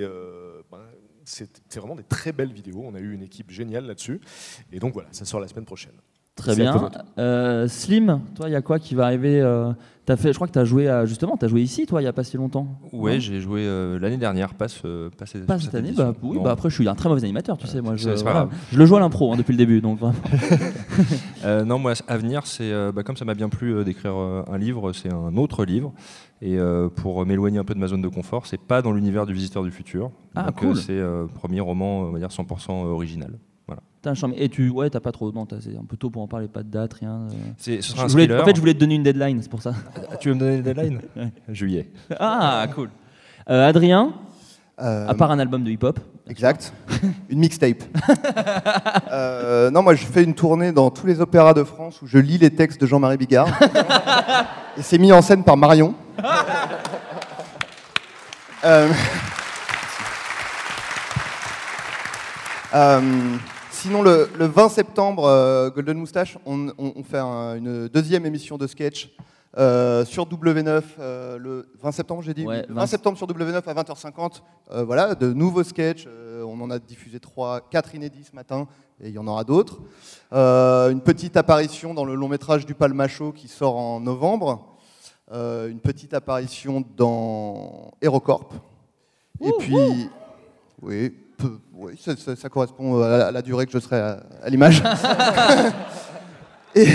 [SPEAKER 4] bah, c'est vraiment des très belles vidéos. On a eu une équipe géniale là-dessus. Et donc voilà, ça sort la semaine prochaine.
[SPEAKER 1] Très bien. Euh, Slim, toi, il y a quoi qui va arriver euh, T'as fait, je crois que tu as joué à, justement, tu as joué ici, toi, il y a pas si longtemps. Non
[SPEAKER 5] j'ai joué euh, l'année dernière, pas, ce, pas, cette-
[SPEAKER 1] Pas
[SPEAKER 5] cette
[SPEAKER 1] année, bah, oui, bah après je suis un très mauvais animateur, tu sais, moi je, voilà. le joue à l'impro hein, depuis le début, donc. [laughs]
[SPEAKER 5] Euh, non, moi, à venir, c'est euh, bah, comme ça m'a bien plu euh, d'écrire euh, un livre, c'est un autre livre. Et euh, pour m'éloigner un peu de ma zone de confort, c'est pas dans l'univers du Visiteur du futur.
[SPEAKER 1] Ah,
[SPEAKER 5] Donc,
[SPEAKER 1] cool.
[SPEAKER 5] euh, c'est euh, premier roman, on va dire 100% original. Voilà.
[SPEAKER 1] Et tu, ouais, t'as pas trop, non, t'as- c'est un peu tôt pour en parler, pas de date, rien. euh.
[SPEAKER 5] C'est- ce sera
[SPEAKER 1] Je
[SPEAKER 5] un
[SPEAKER 1] voulais-
[SPEAKER 5] thriller.
[SPEAKER 1] en fait, je voulais te donner une deadline, c'est pour ça.
[SPEAKER 5] Ah, tu veux me donner une deadline?
[SPEAKER 1] Ouais.
[SPEAKER 5] Juillet.
[SPEAKER 1] Ah, cool. Euh, Adrien,
[SPEAKER 3] Euh,
[SPEAKER 1] à part un album de hip-hop.
[SPEAKER 3] Exact. Une mixtape. [laughs] Euh, non, moi je fais une tournée dans tous les opéras de France où je lis les textes de Jean-Marie Bigard. [laughs] Et c'est mis en scène par Marion. [laughs] Euh, euh, sinon, le, le 20 septembre, euh, Golden Moustache, on, on- on fait un- une deuxième émission de sketch euh, sur W9 euh, le 20 septembre, j'ai dit.
[SPEAKER 1] Ouais,
[SPEAKER 3] oui, le
[SPEAKER 1] 20
[SPEAKER 3] 20 septembre sur W9 à 20h50. Euh, voilà, de nouveaux sketchs. Euh, on en a diffusé trois, quatre inédits ce matin, et il y en aura d'autres. Euh, une petite apparition dans le long métrage du Palmacho qui sort en novembre. Euh, une petite apparition dans Hérocorp. Et puis, oui, peu- oui ça, ça- ça correspond à la, à la durée que je serai à, à l'image. [laughs] et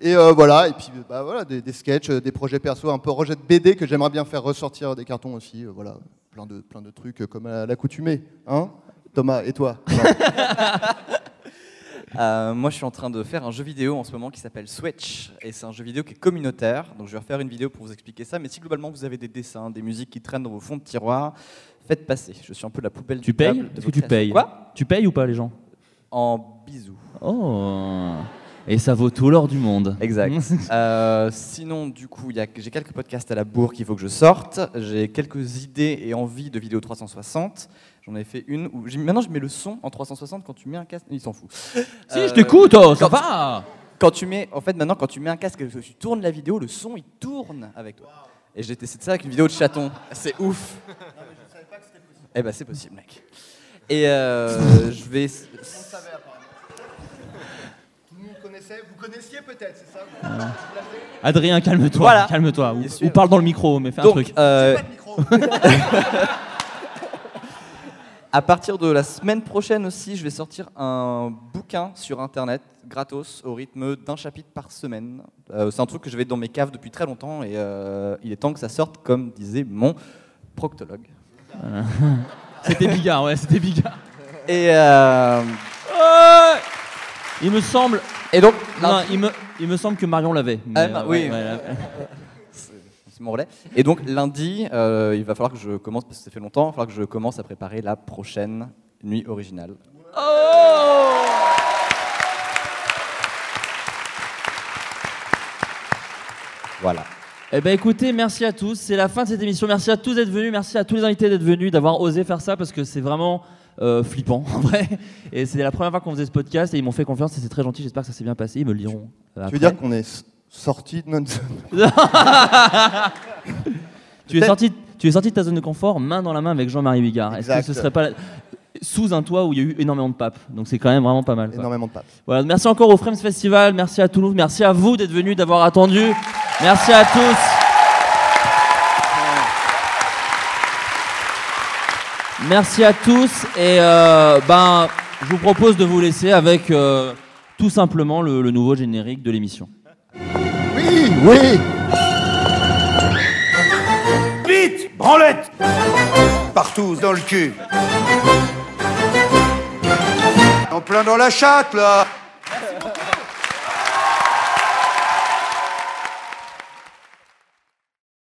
[SPEAKER 3] et, euh, voilà, et puis bah, voilà, des, des sketchs, euh, des projets perso, un peu rejet de BD que j'aimerais bien faire ressortir des cartons aussi. euh, voilà, plein de, plein de trucs euh, comme à l'accoutumée. Hein Thomas, et toi? [laughs]
[SPEAKER 7] Euh, moi, je suis en train de faire un jeu vidéo en ce moment qui s'appelle Switch. Et c'est un jeu vidéo qui est communautaire. Donc, je vais refaire une vidéo pour vous expliquer ça. Mais si globalement vous avez des dessins, des musiques qui traînent dans vos fonds de tiroir, faites passer. Je suis un peu la poubelle
[SPEAKER 1] Tu
[SPEAKER 7] du
[SPEAKER 1] payes
[SPEAKER 7] table de
[SPEAKER 1] Est-ce que tu payes
[SPEAKER 7] Quoi?
[SPEAKER 1] Tu payes ou pas les gens?
[SPEAKER 7] En bisous.
[SPEAKER 1] Oh Et ça vaut tout l'or du monde.
[SPEAKER 7] Exact. [laughs] Euh, sinon, du coup, il y a- j'ai quelques podcasts à la bourre qu'il faut que je sorte. J'ai quelques idées et envies de vidéos 360. J'en ai fait une où maintenant je mets le son en 360 quand tu mets un casque. Il s'en fout.
[SPEAKER 1] Si,
[SPEAKER 7] Euh,
[SPEAKER 1] je t'écoute, oh, ça
[SPEAKER 7] quand-
[SPEAKER 1] va
[SPEAKER 7] Quand tu mets, en fait, maintenant, quand tu mets un casque que tu tournes la vidéo, le son il tourne avec toi. Et j'ai testé ça avec une vidéo de chaton. C'est ouf. Eh ben, c'est possible, mec. Et euh, je vais.
[SPEAKER 3] Tout le monde connaissait, vous connaissiez peut-être, c'est ça?
[SPEAKER 1] Adrien, calme-toi.
[SPEAKER 7] Voilà.
[SPEAKER 1] Calme-toi. Ou, parle dans le micro, mais fais un truc.
[SPEAKER 7] euh, [laughs] à partir de la semaine prochaine aussi, je vais sortir un bouquin sur internet gratos au rythme d'un chapitre par semaine. Euh, c'est un truc que je vais dans mes caves depuis très longtemps et euh, il est temps que ça sorte, comme disait mon proctologue. [laughs]
[SPEAKER 1] C'était Bigard, ouais, c'était Bigard.
[SPEAKER 7] Et euh,
[SPEAKER 1] il me semble.
[SPEAKER 7] Et donc,
[SPEAKER 1] non, il me, il me semble que Marion l'avait. mais,
[SPEAKER 7] Ah, bah, oui.
[SPEAKER 1] ouais, là-
[SPEAKER 7] c'est mon relais. Et donc lundi, euh, il va falloir que je commence, parce que ça fait longtemps, il va falloir que je commence à préparer la prochaine nuit originale. Voilà.
[SPEAKER 1] Eh ben écoutez, merci à tous. C'est la fin de cette émission. Merci à tous d'être venus. Merci à tous les invités d'être venus, d'avoir osé faire ça parce que c'est vraiment euh, flippant [laughs] en vrai. Et c'était la première fois qu'on faisait ce podcast et ils m'ont fait confiance et c'est très gentil. J'espère que ça s'est bien passé. Ils me le diront. euh,
[SPEAKER 3] Tu veux
[SPEAKER 1] après.
[SPEAKER 3] dire qu'on est sorti de notre [laughs]
[SPEAKER 1] tu, es sorti, tu es sorti de ta zone de confort main dans la main avec Jean-Marie Bigard. Est-ce que ce serait pas la- sous un toit où il y a eu énormément de papes? Donc c'est quand même vraiment pas mal. quoi.
[SPEAKER 3] Énormément de papes.
[SPEAKER 1] Voilà, merci encore au Frames Festival, merci à Toulouse, merci à vous d'être venus, d'avoir attendu. Merci à tous. Merci à tous et euh, ben je vous propose de vous laisser avec euh, tout simplement le, le nouveau générique de l'émission.
[SPEAKER 3] Oui, oui.
[SPEAKER 8] Vite Branlette. Partout, dans le cul. En plein dans la chatte, là